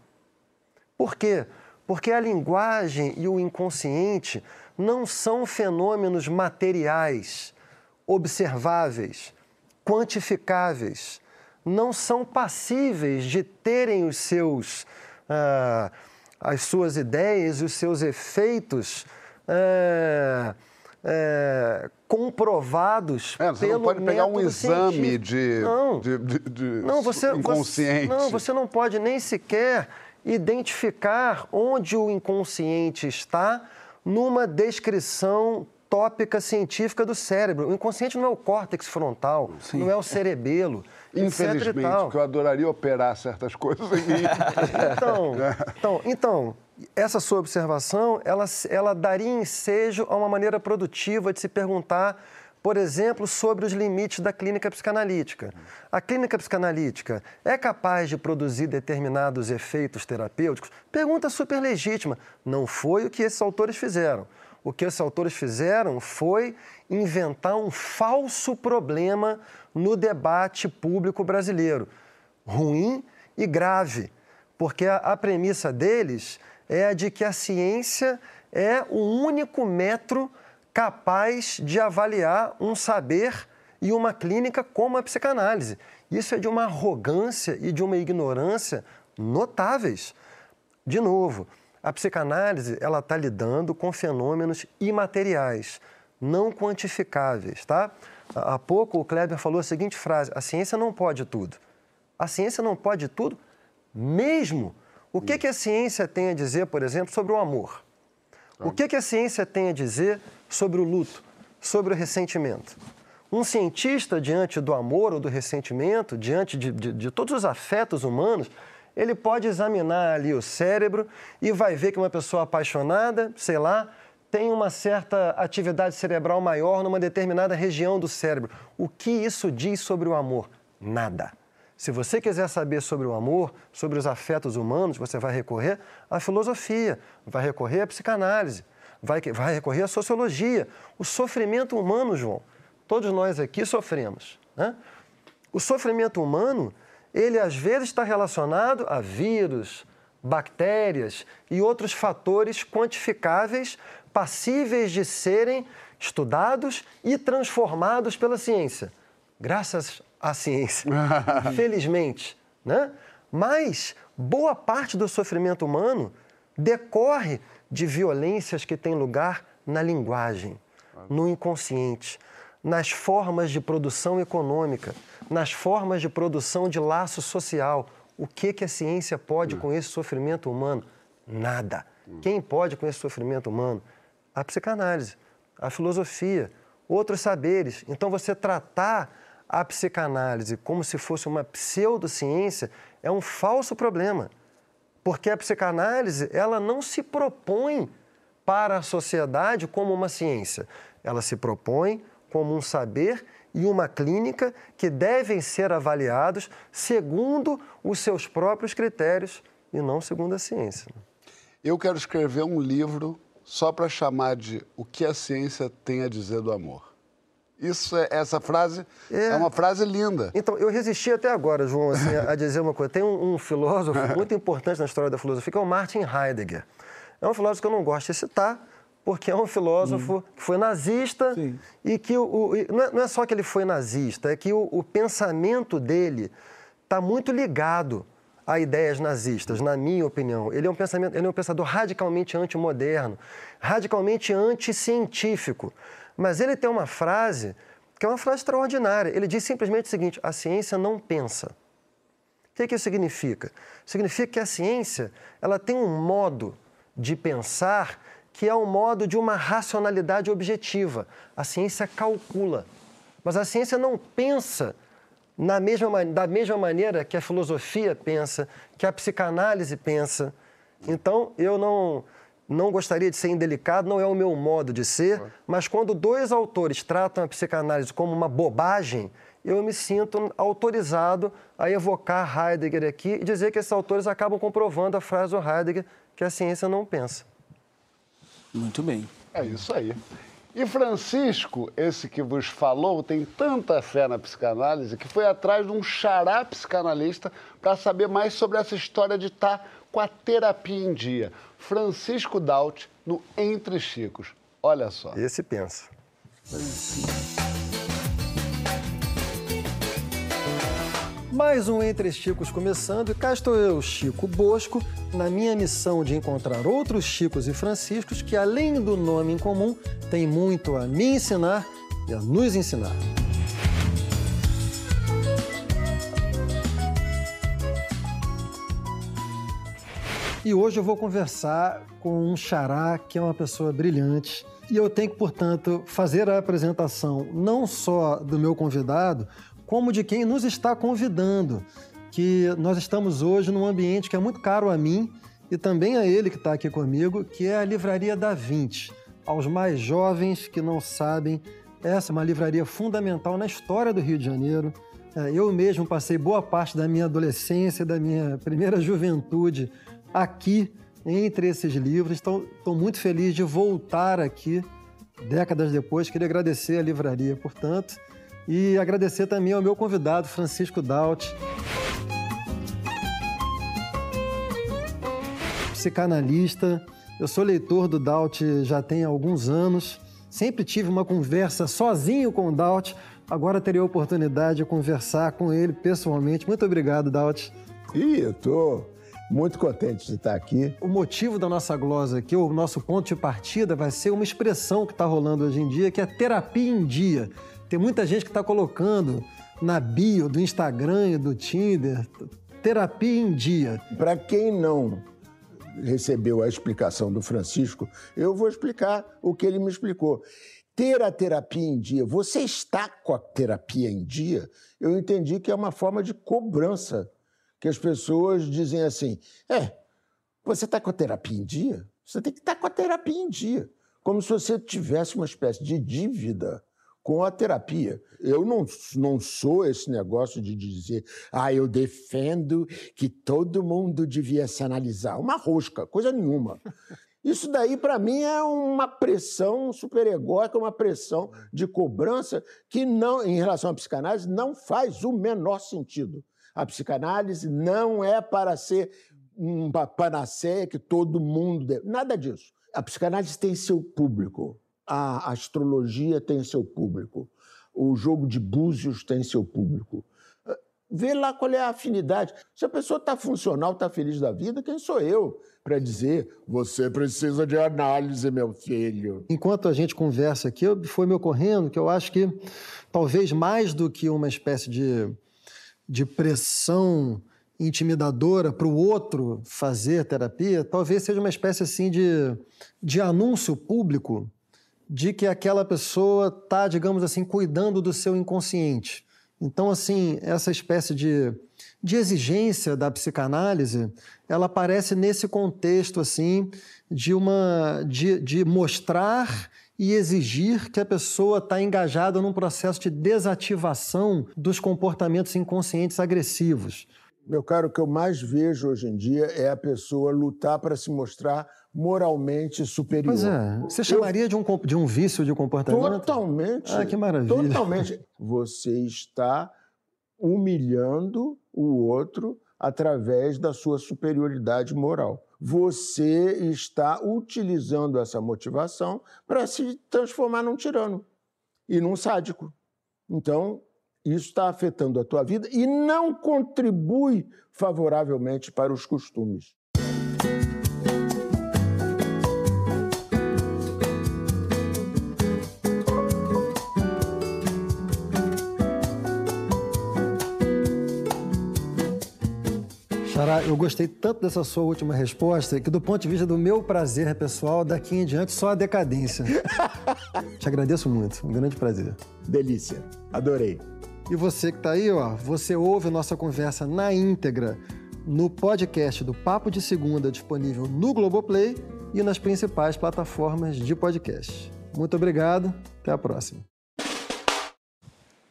Por quê? Porque a linguagem e o inconsciente não são fenômenos materiais, observáveis, quantificáveis, não são passíveis de terem os seus. Ah, as suas ideias e os seus efeitos é, é, comprovados é, você não pode pegar um exame de, não. de, de, de não, você, inconsciente. Você, não, você não pode nem sequer identificar onde o inconsciente está numa descrição tópica científica do cérebro. O inconsciente não é o córtex frontal, Sim. não é o cerebelo. Infelizmente, porque eu adoraria operar certas coisas em mim. então, então, então, essa sua observação, ela, ela daria ensejo a uma maneira produtiva de se perguntar, por exemplo, sobre os limites da clínica psicanalítica. A clínica psicanalítica é capaz de produzir determinados efeitos terapêuticos? Pergunta super legítima. Não foi o que esses autores fizeram. O que esses autores fizeram foi inventar um falso problema no debate público brasileiro. Ruim e grave, porque a, a premissa deles é a de que a ciência é o único metro capaz de avaliar um saber e uma clínica como a psicanálise. Isso é de uma arrogância e de uma ignorância notáveis. De novo, a psicanálise ela está lidando com fenômenos imateriais, não quantificáveis, tá? Há pouco o Kleber falou a seguinte frase: a ciência não pode tudo. A ciência não pode tudo mesmo. O que, que a ciência tem a dizer, por exemplo, sobre o amor? O que, que a ciência tem a dizer sobre o luto, sobre o ressentimento? Um cientista, diante do amor ou do ressentimento, diante de, de, de todos os afetos humanos, ele pode examinar ali o cérebro e vai ver que uma pessoa apaixonada, sei lá, tem uma certa atividade cerebral maior numa determinada região do cérebro. O que isso diz sobre o amor? Nada. Se você quiser saber sobre o amor, sobre os afetos humanos, você vai recorrer à filosofia, vai recorrer à psicanálise, vai, vai recorrer à sociologia. O sofrimento humano, João, todos nós aqui sofremos. Né? O sofrimento humano, ele às vezes está relacionado a vírus, bactérias e outros fatores quantificáveis passíveis de serem estudados e transformados pela ciência. Graças à ciência, felizmente. Né? Mas boa parte do sofrimento humano decorre de violências que têm lugar na linguagem, no inconsciente, nas formas de produção econômica, nas formas de produção de laço social. O que, que a ciência pode com esse sofrimento humano? Nada. Quem pode com esse sofrimento humano? A psicanálise, a filosofia, outros saberes. Então, você tratar a psicanálise como se fosse uma pseudociência é um falso problema. Porque a psicanálise, ela não se propõe para a sociedade como uma ciência. Ela se propõe como um saber e uma clínica que devem ser avaliados segundo os seus próprios critérios e não segundo a ciência. Eu quero escrever um livro só para chamar de O que a ciência tem a dizer do amor. Isso é, essa frase é. é. uma frase linda. Então, eu resisti até agora, João, assim, a, dizer uma coisa. Tem um, um filósofo muito importante na história da filosofia, que é o Martin Heidegger. É um filósofo que eu não gosto de citar, porque é um filósofo hum. que foi nazista Sim. e que o, o não, é, não, é, só que ele foi nazista, é que o, o pensamento dele está muito ligado a ideias nazistas, na minha opinião. Ele é um, pensamento, ele é um pensador radicalmente antimoderno, radicalmente anticientífico. Mas ele tem uma frase que é uma frase extraordinária. Ele diz simplesmente o seguinte: a ciência não pensa. O que, que isso significa? Significa que a ciência ela tem um modo de pensar que é um modo de uma racionalidade objetiva. A ciência calcula, mas a ciência não pensa na mesma, da mesma maneira que a filosofia pensa, que a psicanálise pensa. Então, eu não, não gostaria de ser indelicado, não é o meu modo de ser, mas quando dois autores tratam a psicanálise como uma bobagem, eu me sinto autorizado a evocar Heidegger aqui e dizer que esses autores acabam comprovando a frase do Heidegger que a ciência não pensa. Muito bem. É isso aí. E Francisco, esse que vos falou, tem tanta fé na psicanálise que foi atrás de um xará psicanalista para saber mais sobre essa história de estar tá com a terapia em dia. Francisco Daut, no Entre Chicos. Olha só. Esse pensa. Francisco. Mais um Entre Chicos começando e cá estou eu, Chico Bosco, na minha missão de encontrar outros Chicos e Franciscos que, além do nome em comum, têm muito a me ensinar e a nos ensinar. E hoje eu vou conversar com um xará que é uma pessoa brilhante. E eu tenho que, portanto, fazer a apresentação não só do meu convidado, como de quem nos está convidando, que nós estamos hoje num ambiente que é muito caro a mim e também a ele que está aqui comigo, que é a Livraria da Vinte. Aos mais jovens que não sabem, essa é uma livraria fundamental na história do Rio de Janeiro. É, eu mesmo passei boa parte da minha adolescência, da minha primeira juventude aqui, entre esses livros. Estou, muito feliz de voltar aqui, décadas depois. Queria agradecer a livraria, portanto. E agradecer também ao meu convidado, Francisco Daut. Psicanalista. Eu sou leitor do Daut já tem alguns anos. Sempre tive uma conversa sozinho com o Daut. Agora terei a oportunidade de conversar com ele pessoalmente. Muito obrigado, Daut. Ih, eu tô muito contente de estar aqui. O motivo da nossa glosa aqui, o nosso ponto de partida, vai ser uma expressão que está rolando hoje em dia, que é terapia em dia. Tem muita gente que está colocando na bio do Instagram e do Tinder terapia em dia. Para quem não recebeu a explicação do Francisco, eu vou explicar o que ele me explicou. Ter a terapia em dia, você está com a terapia em dia, eu entendi que é uma forma de cobrança. Que as pessoas dizem assim: é, você está com a terapia em dia? Você tem que estar tá com a terapia em dia. Como se você tivesse uma espécie de dívida com a terapia. Eu não, não sou esse negócio de dizer, ah, eu defendo que todo mundo devia se analisar. Uma rosca, coisa nenhuma. Isso daí, para mim, é uma pressão superegóica, uma pressão de cobrança que, não, em relação à psicanálise, não faz o menor sentido. A psicanálise não é para ser uma panaceia que todo mundo deve. Nada disso. A psicanálise tem seu público a astrologia tem seu público, o jogo de búzios tem seu público. Vê lá qual é a afinidade. Se a pessoa está funcional, está feliz da vida, quem sou eu para dizer você precisa de análise, meu filho? Enquanto a gente conversa aqui, foi me ocorrendo que eu acho que talvez mais do que uma espécie de, de pressão intimidadora para o outro fazer terapia, talvez seja uma espécie assim de, de anúncio público de que aquela pessoa está, digamos assim, cuidando do seu inconsciente. Então, assim, essa espécie de, de exigência da psicanálise, ela aparece nesse contexto, assim, de, uma, de, de mostrar e exigir que a pessoa está engajada num processo de desativação dos comportamentos inconscientes agressivos. Meu caro, o que eu mais vejo hoje em dia é a pessoa lutar para se mostrar moralmente superior. Pois é. Você chamaria eu... de, um, de um vício de comportamento? Totalmente. Ah, que maravilha. Totalmente. Você está humilhando o outro através da sua superioridade moral. Você está utilizando essa motivação para se transformar num tirano e num sádico. Então, isso está afetando a tua vida e não contribui favoravelmente para os costumes. Eu gostei tanto dessa sua última resposta que, do ponto de vista do meu prazer pessoal, daqui em diante só a decadência. Te agradeço muito, um grande prazer. Delícia, adorei. E você que está aí, ó, você ouve nossa conversa na íntegra no podcast do Papo de Segunda, disponível no Globoplay e nas principais plataformas de podcast. Muito obrigado, até a próxima.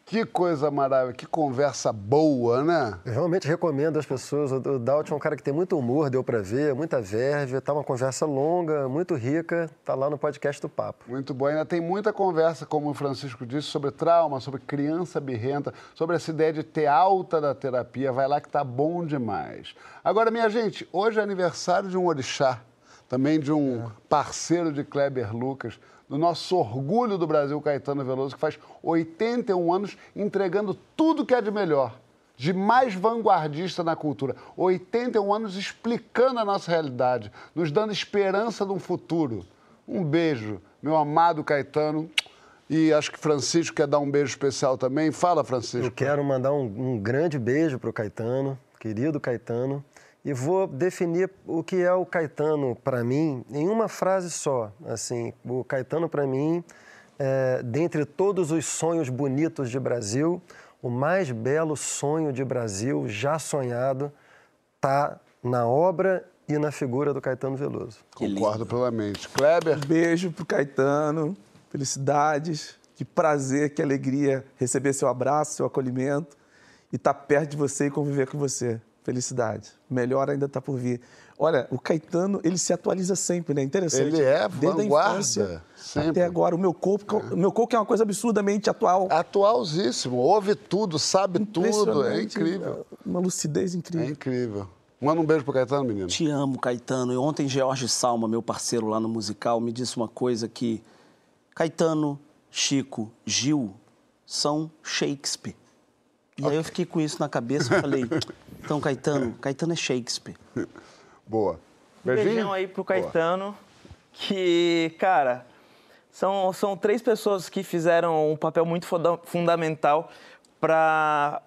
Que coisa maravilhosa, que conversa boa, né? Eu realmente recomendo às pessoas. O Daut é um cara que tem muito humor, deu para ver, muita verve, tá uma conversa longa, muito rica, tá lá no podcast do Papo. Muito bom. Ainda tem muita conversa, como o Francisco disse, sobre trauma, sobre criança birrenta, sobre essa ideia de ter alta da terapia. Vai lá que tá bom demais. Agora, minha gente, hoje é aniversário de um orixá, também de um é. parceiro de Kleber Lucas do nosso orgulho do Brasil, Caetano Veloso, que faz 81 anos entregando tudo que é de melhor, de mais vanguardista na cultura. 81 anos explicando a nossa realidade, nos dando esperança de um futuro. Um beijo, meu amado Caetano. E acho que Francisco quer dar um beijo especial também. Fala, Francisco. Eu quero mandar um, um grande beijo para o Caetano, querido Caetano e vou definir o que é o Caetano para mim em uma frase só. Assim, o Caetano para mim, é, dentre todos os sonhos bonitos de Brasil, o mais belo sonho de Brasil já sonhado está na obra e na figura do Caetano Veloso. Concordo plenamente. Kleber? Um beijo pro Caetano, felicidades, que prazer, que alegria receber seu abraço, seu acolhimento e estar tá perto de você e conviver com você. Felicidade. Melhor ainda está por vir. Olha, o Caetano, ele se atualiza sempre, né? Interessante. Ele é Desde vanguarda. Sempre. Até agora. O meu corpo, é. o meu corpo é uma coisa absurdamente atual. Atualzíssimo. Ouve tudo, sabe tudo. É incrível. Uma lucidez incrível. É incrível. Manda um beijo pro Caetano, menino. Te amo, Caetano. E ontem, George Salma, meu parceiro lá no musical, me disse uma coisa que Caetano, Chico, Gil são Shakespeare. E okay. aí eu fiquei com isso na cabeça e falei, então, Caetano, Caetano é Shakespeare. Boa. Beijinho? Beijão aí pro Caetano, Boa. que, cara, são, são três pessoas que fizeram um papel muito fundamental para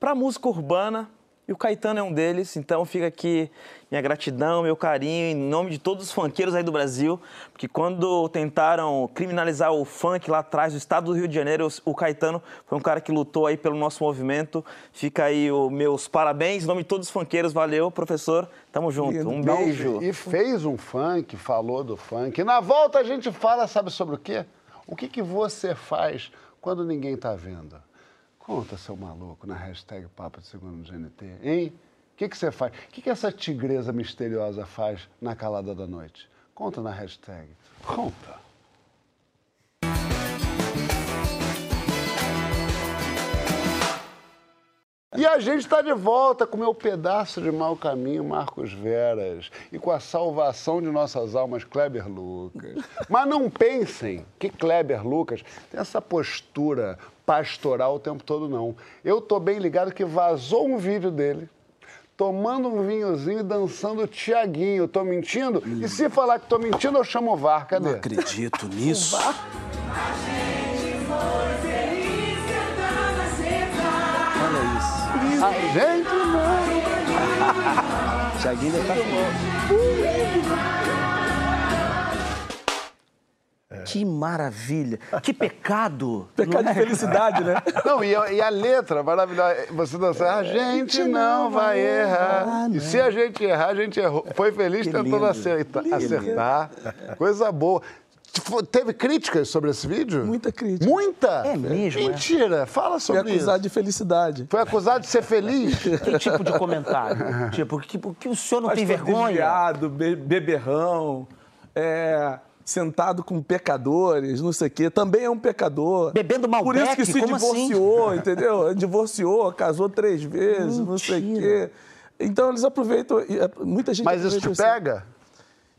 a música urbana, e o Caetano é um deles, então fica aqui minha gratidão, meu carinho, em nome de todos os funkeiros aí do Brasil, porque quando tentaram criminalizar o funk lá atrás, no estado do Rio de Janeiro, o Caetano foi um cara que lutou aí pelo nosso movimento. Fica aí os meus parabéns, em nome de todos os funkeiros, valeu, professor, tamo junto, um beijo. E fez um funk, falou do funk. Na volta a gente fala, sabe sobre o quê? O que, que você faz quando ninguém tá vendo? Conta, seu maluco, na hashtag Papo de Segundo no GNT, hein? O que, que você faz? O que, que essa tigresa misteriosa faz na calada da noite? Conta na hashtag. Conta. E a gente está de volta com o meu pedaço de mau caminho, Marcos Veras, e com a salvação de nossas almas, Kleber Lucas. Mas não pensem que Kleber Lucas tem essa postura pastoral o tempo todo, não. Eu tô bem ligado que vazou um vídeo dele tomando um vinhozinho e dançando Tiaguinho. Tô mentindo? Hum. E se falar que tô mentindo, eu chamo o VAR. Cadê? Não acredito nisso. VAR? Olha isso. A gente não. Tiaguinho deve estar Que maravilha! Que pecado! Pecado é? de felicidade, né? Não, e a, e a letra maravilhosa. Você dança, a gente não vai errar. E se a gente errar, a gente errou. Foi feliz que tentando acertar. acertar. Coisa boa. Teve críticas sobre esse vídeo? Muita crítica. Muita? É mesmo? É? Mentira. É? Fala sobre Foi acusado isso. de felicidade. Foi acusado de ser feliz? que tipo de comentário? tipo, que, que o senhor não tem vergonha? Desviado, be beberrão, é sentado com pecadores, não sei o quê, também é um pecador. Bebendo Malbec, Por isso que se divorciou, assim? entendeu? Divorciou, casou três vezes, Mentira. não sei o quê. Então eles aproveitam, é, muita gente Mas isso te assim. pega?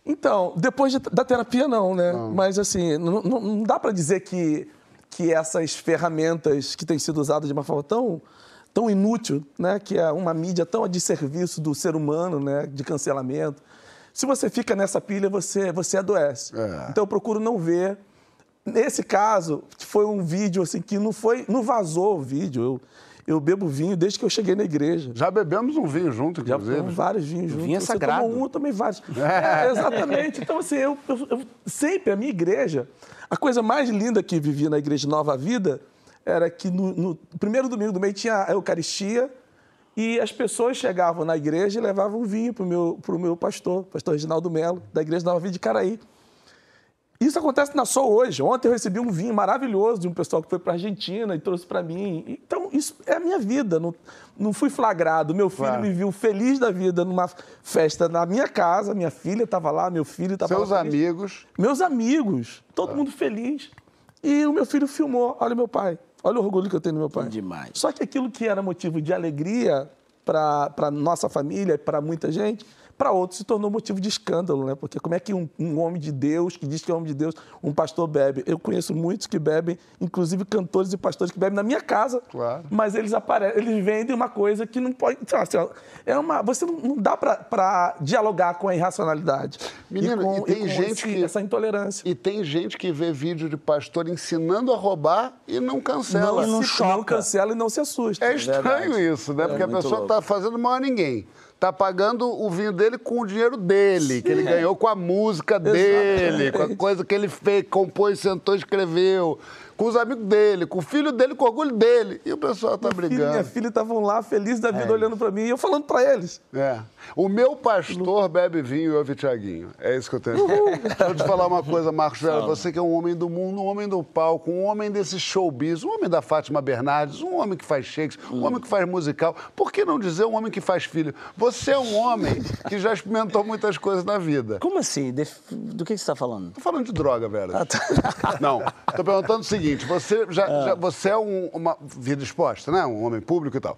Então, depois de, da terapia não, né? Não. Mas assim, não, não, não dá para dizer que, que essas ferramentas que têm sido usadas de uma forma tão tão inútil, né, que é uma mídia tão a de serviço do ser humano, né, de cancelamento, se você fica nessa pilha, você, você adoece. É. Então eu procuro não ver. Nesse caso, foi um vídeo assim que não foi. Não vazou o vídeo. Eu, eu bebo vinho desde que eu cheguei na igreja. Já bebemos um vinho junto, inclusive. Já vários vinhos juntos. Vinho é sagrado. um, eu também vários. É. É, exatamente. Então, assim, eu, eu, eu, sempre, a minha igreja, a coisa mais linda que vivi na igreja Nova Vida era que no, no primeiro domingo do mês tinha a Eucaristia, e as pessoas chegavam na igreja e levavam vinho para o meu, pro meu pastor, pastor Reginaldo Melo, da igreja Nova Vida de Caraí. Isso acontece na só hoje. Ontem eu recebi um vinho maravilhoso de um pessoal que foi para a Argentina e trouxe para mim. Então, isso é a minha vida. Não, não fui flagrado. Meu filho claro. me viu feliz da vida numa festa na minha casa. Minha filha estava lá, meu filho estava lá. Seus amigos. Meus amigos. Todo claro. mundo feliz. E o meu filho filmou. Olha meu pai. Olha o orgulho que eu tenho no meu pai. Demais. Só que aquilo que era motivo de alegria para nossa família, para muita gente, para outros se tornou motivo de escândalo, né? Porque como é que um, um, homem de Deus, que diz que é homem de Deus, um pastor bebe? Eu conheço muitos que bebem, inclusive cantores e pastores que bebem na minha casa. Claro. Mas eles aparecem, eles vendem uma coisa que não pode. Assim, é uma, você não, não dá para dialogar com a irracionalidade. Menino, e, com, e tem e gente esse, que. Essa intolerância. E tem gente que vê vídeo de pastor ensinando a roubar e não cancela. Não, não, se, não cancela e não se assusta. É estranho é isso, né? É Porque a pessoa está fazendo mal a ninguém tá pagando o vinho dele com o dinheiro dele, que ele ganhou com a música dele, com a coisa que ele fez, compôs, sentou, escreveu com os amigos dele, com o filho dele, com o orgulho dele. E o pessoal tá Meu brigando. Filho, minha filha estavam lá, felizes da vida, é olhando para mim e eu falando para eles. É. O meu pastor bebe vinho e ouve Tiaguinho. É isso que eu tenho. Deixa eu te falar uma coisa, Marcos Velho. Você que é um homem do mundo, um homem do palco, um homem desse showbiz, um homem da Fátima Bernardes, um homem que faz Shakespeare, um homem que faz musical. Por que não dizer um homem que faz filho? Você é um homem que já experimentou muitas coisas na vida. Como assim? Do que você está falando? Tô falando de droga, velho. Ah, tá. Não. Tô perguntando o seguinte seguinte, você, já, ah. já você é um, uma vida exposta, né? Um homem público e tal.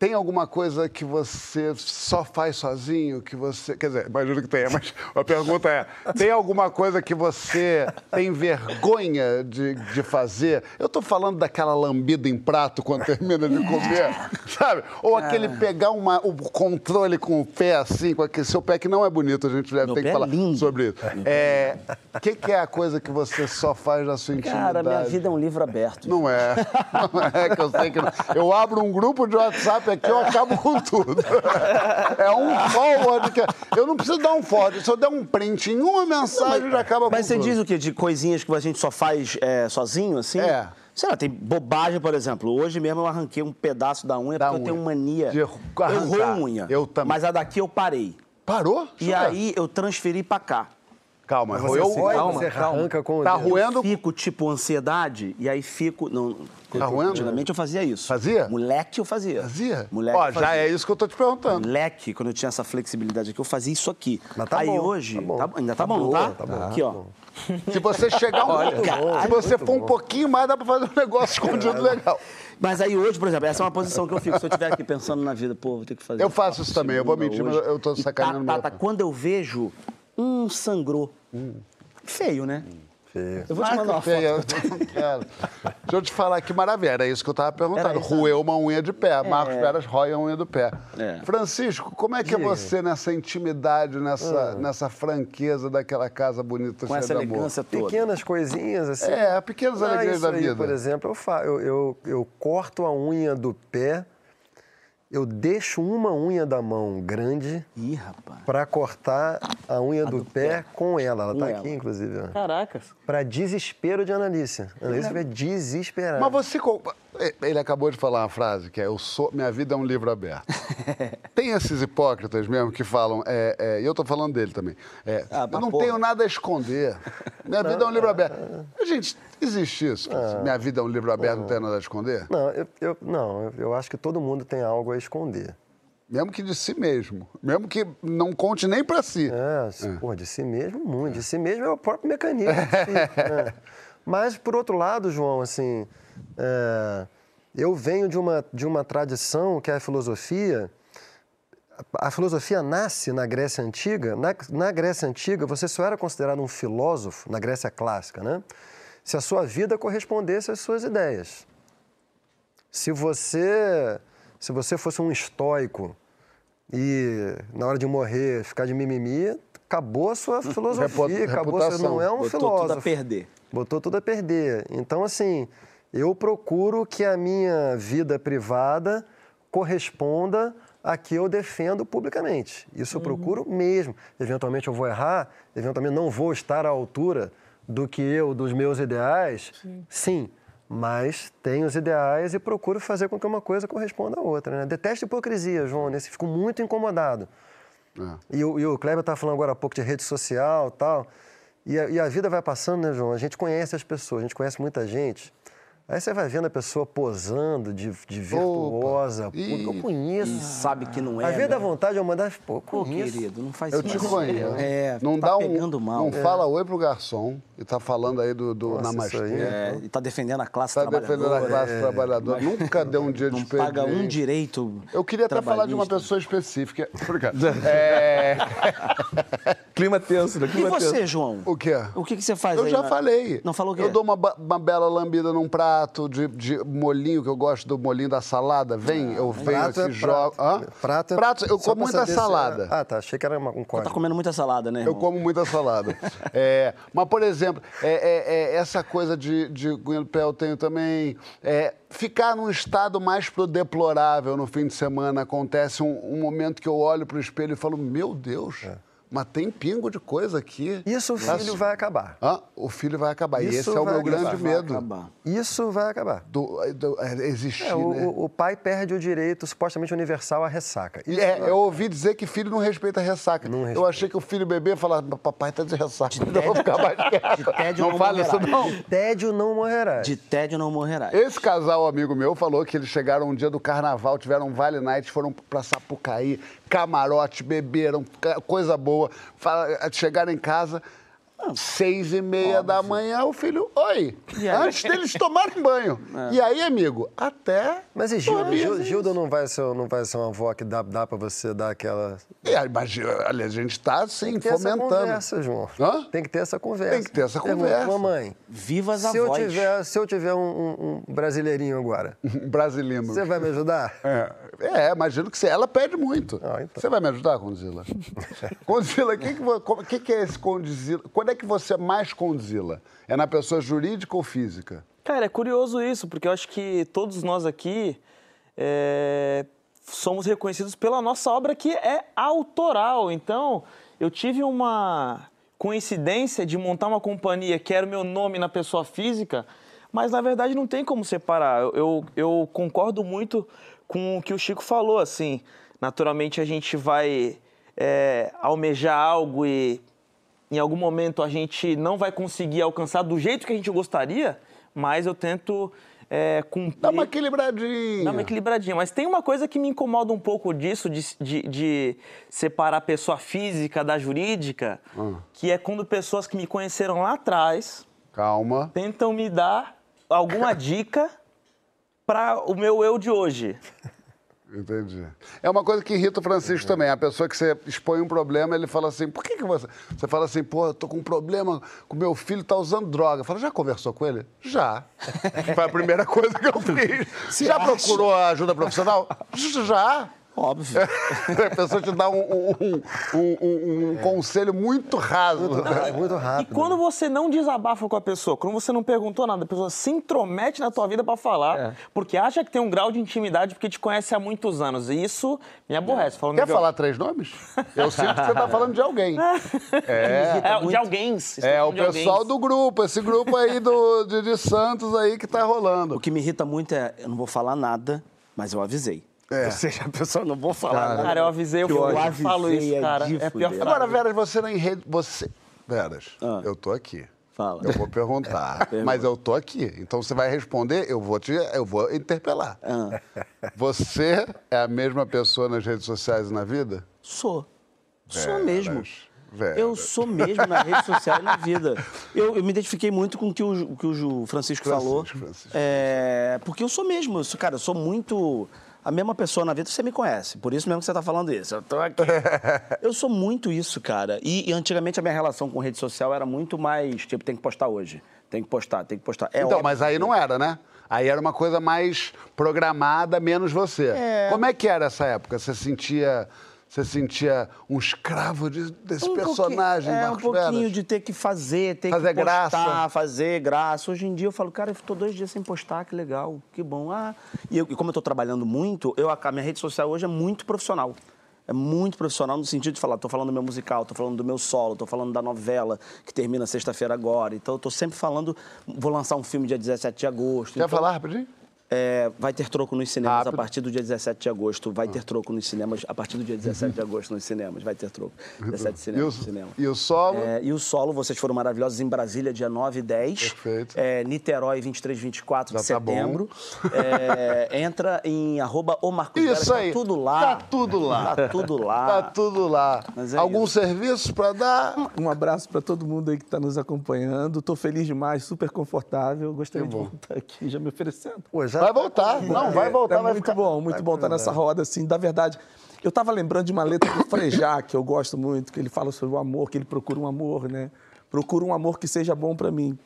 Tem alguma coisa que você só faz sozinho, que você... Quer dizer, imagino que tenha, mas a pergunta é, tem alguma coisa que você tem vergonha de, de fazer? Eu estou falando daquela lambida em prato quando termina de comer, sabe? Ou aquele ah. pegar uma, o controle com o pé assim, com aquele seu pé que não é bonito, a gente deve ter que é falar lindo. sobre isso. É, o que, que, é a coisa que você só faz na sua intimidade? Cara, minha vida é um livro aberto. Não é. Não é que eu sei que... Não. Eu abro um grupo de WhatsApp aqui eu acabo com tudo. É um forward que. Eu não preciso dar um forward. Se eu der um print em uma mensagem, não, já acaba com Mas você tudo. diz o quê? De coisinhas que a gente só faz é, sozinho, assim? É. Sei lá, tem bobagem, por exemplo. Hoje mesmo eu arranquei um pedaço da unha da porque unha. eu tenho mania. De arrancar. Eu unha. Eu também. Mas a daqui eu parei. Parou? E aí eu transferi pra cá. Calma, você, roeu, calma, você arranca com Tá roendo? Eu fico tipo ansiedade e aí fico. Não, tá roendo? Antigamente eu fazia isso. Fazia? Moleque eu fazia. Fazia? Moleque Ó, já é isso que eu tô te perguntando. Moleque, quando eu tinha essa flexibilidade aqui, eu fazia isso aqui. Mas tá aí bom, hoje. tá bom. Tá, ainda tá, tá bom, boa, tá? tá bom. Aqui, ó. Se você chegar um pouco, se você for um pouquinho mais, dá pra fazer um negócio escondido legal. Mas aí hoje, por exemplo, essa é uma posição que eu fico. Se eu estiver aqui pensando na vida, pô, vou ter que fazer. Eu faço isso também, eu vou mentir, mas eu tô sacaneando. Tá, tá, tá, quando eu vejo, um sangrou. Hum. Feio, né? Hum. Feio. Eu vou te mandar uma foto. Eu não quero. Deixa eu te falar que maravilha. Era isso que eu estava perguntando. Roeu uma unha de pé. É. Marcos Peras rói a unha do pé. É. Francisco, como é que Diga. é você nessa intimidade, nessa, ah. nessa franqueza daquela casa bonita Com essa elegância toda? Pequenas coisinhas assim. É, pequenas ah, alegrias da vida. por exemplo, eu, fa... eu, eu, eu corto a unha do pé eu deixo uma unha da mão grande para cortar a unha do, do, pé, pé com ela. Ela está aqui, inclusive. Caracas. Para desespero de Annalise. Annalise vai desesperar. Mas você. Ele acabou de falar uma frase que é: eu sou, minha vida é um livro aberto. Tem esses hipócritas mesmo que falam, é, é, e eu estou falando dele também. É, ah, eu não porra. tenho nada a esconder. Minha vida é um livro aberto. Gente, existe isso? Ah, minha vida é um livro aberto, não tenho nada a esconder? Não, eu, eu, não, eu acho que todo mundo tem algo a esconder. Mesmo que de si mesmo. Mesmo que não conte nem para si. É, é. Pô, de si mesmo, muito. De si mesmo é o próprio mecanismo. Si, né? Mas, por outro lado, João, assim, é, eu venho de uma, de uma tradição que é a filosofia. A filosofia nasce na Grécia Antiga. Na, na Grécia Antiga, você só era considerado um filósofo, na Grécia Clássica, né? Se a sua vida correspondesse às suas ideias. Se você, se você fosse um estoico e, na hora de morrer, ficar de mimimi, acabou a sua filosofia, acabou, você não é um filósofo. Tudo a perder. Botou tudo a perder. Então, assim, eu procuro que a minha vida privada corresponda a que eu defendo publicamente. Isso eu uhum. procuro mesmo. Eventualmente eu vou errar, eventualmente não vou estar à altura do que eu, dos meus ideais. Sim. Sim mas tenho os ideais e procuro fazer com que uma coisa corresponda à outra. Né? Detesto hipocrisia, João, nesse fico muito incomodado. É. E, o, e o Kleber estava falando agora há pouco de rede social e tal. E a, e a vida vai passando, né, João? A gente conhece as pessoas, a gente conhece muita gente. Aí você vai vendo a pessoa posando de, de virtuosa. Opa, e, eu conheço. E sabe que não é. Às vezes dá vontade de mandar. Pô, Pô querido, não faz eu isso. Eu te conheço. É, não tá dá um, mal. Não é. fala oi pro garçom e tá falando aí do, do Nossa, Namastê. É, e tá defendendo a classe tá trabalhadora. Tá defendendo a classe é. trabalhadora. Nunca deu um dia de Não paga um direito. Eu queria até falar de uma pessoa específica. Obrigado. é... clima tenso, né? Clima e você, tenso. João? O quê? O que, que você faz Eu aí, já falei. Não falou o quê? Eu dou uma, uma bela lambida num prato de, de molinho, que eu gosto do molinho da salada. Vem, eu venho prato aqui, é jogo. Prato. Prato, é prato, eu como muita salada. Se... Ah, tá. Achei que era um corte. Você tá comendo muita salada, né? Irmão? Eu como muita salada. é, mas, por exemplo, é, é, é essa coisa de, de pé eu tenho também. É, ficar num estado mais pro deplorável no fim de semana. Acontece um, um momento que eu olho pro espelho e falo, meu Deus. É mas tem pingo de coisa aqui. Isso o filho vai acabar. Ah, o filho vai acabar. Isso e esse é o meu acabar. grande medo. Acabar. Isso vai acabar. Do, do, é, existir, é, o, né? o, pai perde o direito supostamente universal à ressaca. Isso é, eu ouvi dizer que filho não respeita a ressaca. Não respeita. Eu achei que o filho bebê falava, papai tá de ressaca. De tédio, vou ficar mais quieto. De tédio não, não fala isso não. De tédio não morrerá. De tédio não morrerá. Esse casal amigo meu falou que eles chegaram um dia do carnaval, tiveram um Vale Night, foram pra Sapucaí, camarote, beberam, coisa boa. Chegaram em casa, Seis e meia Óbvio. da manhã, o filho, oi. Antes deles tomarem banho. É. E aí, amigo, até. Mas e Gilda? Gilda, Gilda não, vai ser, não vai ser uma avó que dá, dá pra você dar aquela. É, mas a gente tá, assim, Tem que ter fomentando. Essa conversa, João. Hã? Tem que ter essa conversa. Tem que ter essa conversa. Mamãe. Viva as se avós. Eu tiver, se eu tiver um, um, um brasileirinho agora. Um brasileiro. Você vai me ajudar? É, é imagino que você. Ela pede muito. Ah, então. Você vai me ajudar, Condzilla? Condzilla, o que, que, que, é esse Condzilla? Quando é que você mais Condzilla? É na pessoa jurídica ou física? Cara, é curioso isso, porque eu acho que todos nós aqui é, somos reconhecidos pela nossa obra que é autoral. Então, eu tive uma coincidência de montar uma companhia que era o meu nome na pessoa física, mas na verdade não tem como separar. Eu, eu, eu concordo muito com o que o Chico falou, assim. Naturalmente a gente vai é, almejar algo e em algum momento a gente não vai conseguir alcançar do jeito que a gente gostaria, mas eu tento é, cumprir. Dá uma equilibradinha. Dá uma equilibradinha. Mas tem uma coisa que me incomoda um pouco disso, de, de, de separar a pessoa física da jurídica, hum. que é quando pessoas que me conheceram lá atrás. Calma. Tentam me dar alguma dica para o meu eu de hoje. Entendi. É uma coisa que irrita o Francisco também. A pessoa que você expõe um problema, ele fala assim: por que, que você. Você fala assim, pô, eu tô com um problema com meu filho, tá usando droga. Fala, já conversou com ele? Já. Foi a primeira coisa que eu fiz. Você já acha? procurou ajuda profissional? Já. Óbvio. a pessoa te dá um, um, um, um conselho muito raso. Muito, né? muito rápido. E quando você não desabafa com a pessoa, quando você não perguntou nada, a pessoa se intromete na tua vida para falar, é. porque acha que tem um grau de intimidade porque te conhece há muitos anos. E isso me aborrece. Falando Quer falar três nomes? Eu sinto que você tá falando de alguém. É, é de alguém. É, o pessoal do grupo, esse grupo aí do, de, de Santos aí que tá rolando. O que me irrita muito é, eu não vou falar nada, mas eu avisei. É. Ou seja, a pessoa não vou falar. Cara, cara eu avisei, eu, eu avisei, falo isso, é cara. É pior Agora, Veras, você nem rede. Você. Veras, ah. eu tô aqui. Fala. Eu vou perguntar, mas eu tô aqui. Então você vai responder, eu vou te, eu vou interpelar. Ah. Você é a mesma pessoa nas redes sociais e na vida? Sou. Veras. Sou mesmo. Eu sou mesmo na rede social e na vida. Eu, eu, me identifiquei muito com o que o, que o Francisco, Francisco falou. Francisco. É, porque eu sou mesmo. Eu sou, cara, eu sou muito a mesma pessoa na vida, você me conhece. Por isso mesmo que você está falando isso. Eu tô aqui. eu sou muito isso, cara. E, e, antigamente a minha relação com rede social era muito mais, tipo, tem que postar hoje. Tem que postar, tem que postar. É então, mas aí não era, né? Aí era uma coisa mais programada, menos você. É... Como é que era essa época? Você sentia você sentia um escravo de, desse um personagem, É, um pouquinho Veras. de ter que fazer, ter fazer que postar, graça. fazer graça. Hoje em dia eu falo, cara, eu estou dois dias sem postar, que legal, que bom. Ah, e, eu, e como eu estou trabalhando muito, eu, a minha rede social hoje é muito profissional é muito profissional no sentido de falar, estou falando do meu musical, estou falando do meu solo, estou falando da novela que termina sexta-feira agora. Então, eu estou sempre falando, vou lançar um filme dia 17 de agosto. Quer então, falar rapidinho? É, vai ter troco nos cinemas Rápido. a partir do dia 17 de agosto. Vai ter troco nos cinemas a partir do dia 17 de agosto nos cinemas. Vai ter troco. 17 de cinemas, e, o, cinema. e o solo? É, e o solo, vocês foram maravilhosos em Brasília, dia 9 e 10. Perfeito. É, Niterói, 23 e 24 Já de tá setembro. É, entra em arroba o Marcos Isso Veras, aí. Tá tudo lá. Tá tudo lá. Tá tudo lá. Tá tudo lá. É Algum isso. serviço para dar? Um abraço para todo mundo aí que está nos acompanhando. Estou feliz demais, super confortável. Gostaria de voltar aqui já me oferecendo. Pô, já vai voltar. Não, não, vai voltar, é vai muito ficar... bom, muito vai bom estar tá nessa roda, assim, da verdade. Eu estava lembrando de uma letra do Frejá, que eu gosto muito, que ele fala sobre o amor, que ele procura um amor, né? Procura um amor que seja bom para mim.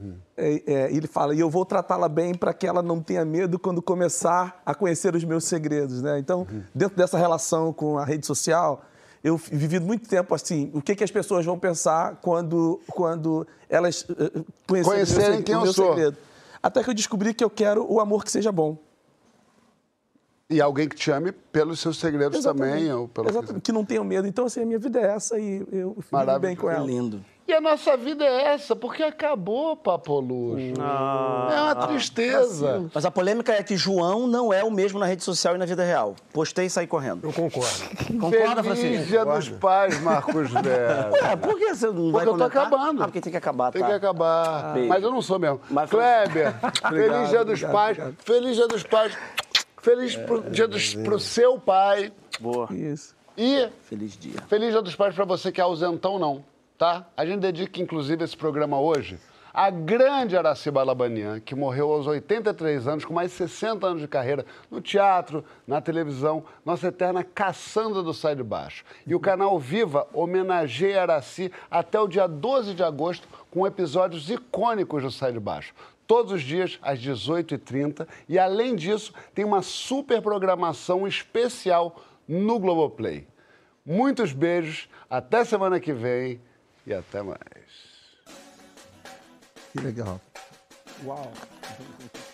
Hum. É, é, ele fala, e eu vou tratá-la bem para que ela não tenha medo quando começar a conhecer os meus segredos, né? Então, hum. dentro dessa relação com a rede social, eu vivi muito tempo assim, o que, que as pessoas vão pensar quando, quando elas uh, conhecerem quem eu sou. Segredo. Até que eu descobri que eu quero o amor que seja bom. E alguém que te ame pelos seus segredos Exatamente. também. Ou pelo Exatamente, que... que não tenha medo. Então, assim, a minha vida é essa e eu fico bem com ela. É lindo. E a nossa vida é essa, porque acabou, Papo Luxo. Ah, é uma tristeza. Assim. Mas a polêmica é que João não é o mesmo na rede social e na vida real. Postei e saí correndo. Eu concordo. Concorda, Feliz Francisco? Dia dos Pais, Marcos Velho. É, por que você não vai Porque eu tô acabando. Ah, porque tem que acabar, Tem tá? que acabar. Ah, Mas eu não sou mesmo. Mas, Kleber, Feliz Dia dos obrigado, Pais. Obrigado. Feliz Dia dos Pais. Feliz é, pro, dia dos, pro seu pai. Boa. Isso. E... Feliz dia. Feliz Dia dos Pais pra você que é ausentão, não tá? A gente dedica, inclusive, esse programa hoje à grande Araciba Labanian, que morreu aos 83 anos, com mais de 60 anos de carreira no teatro, na televisão, nossa eterna caçanda do Sai de Baixo. E o canal Viva homenageia Araci até o dia 12 de agosto com episódios icônicos do Sai de Baixo. Todos os dias, às 18h30. E, além disso, tem uma super programação especial no Globoplay. Muitos beijos, até semana que vem e até mais. Que legal. Uau!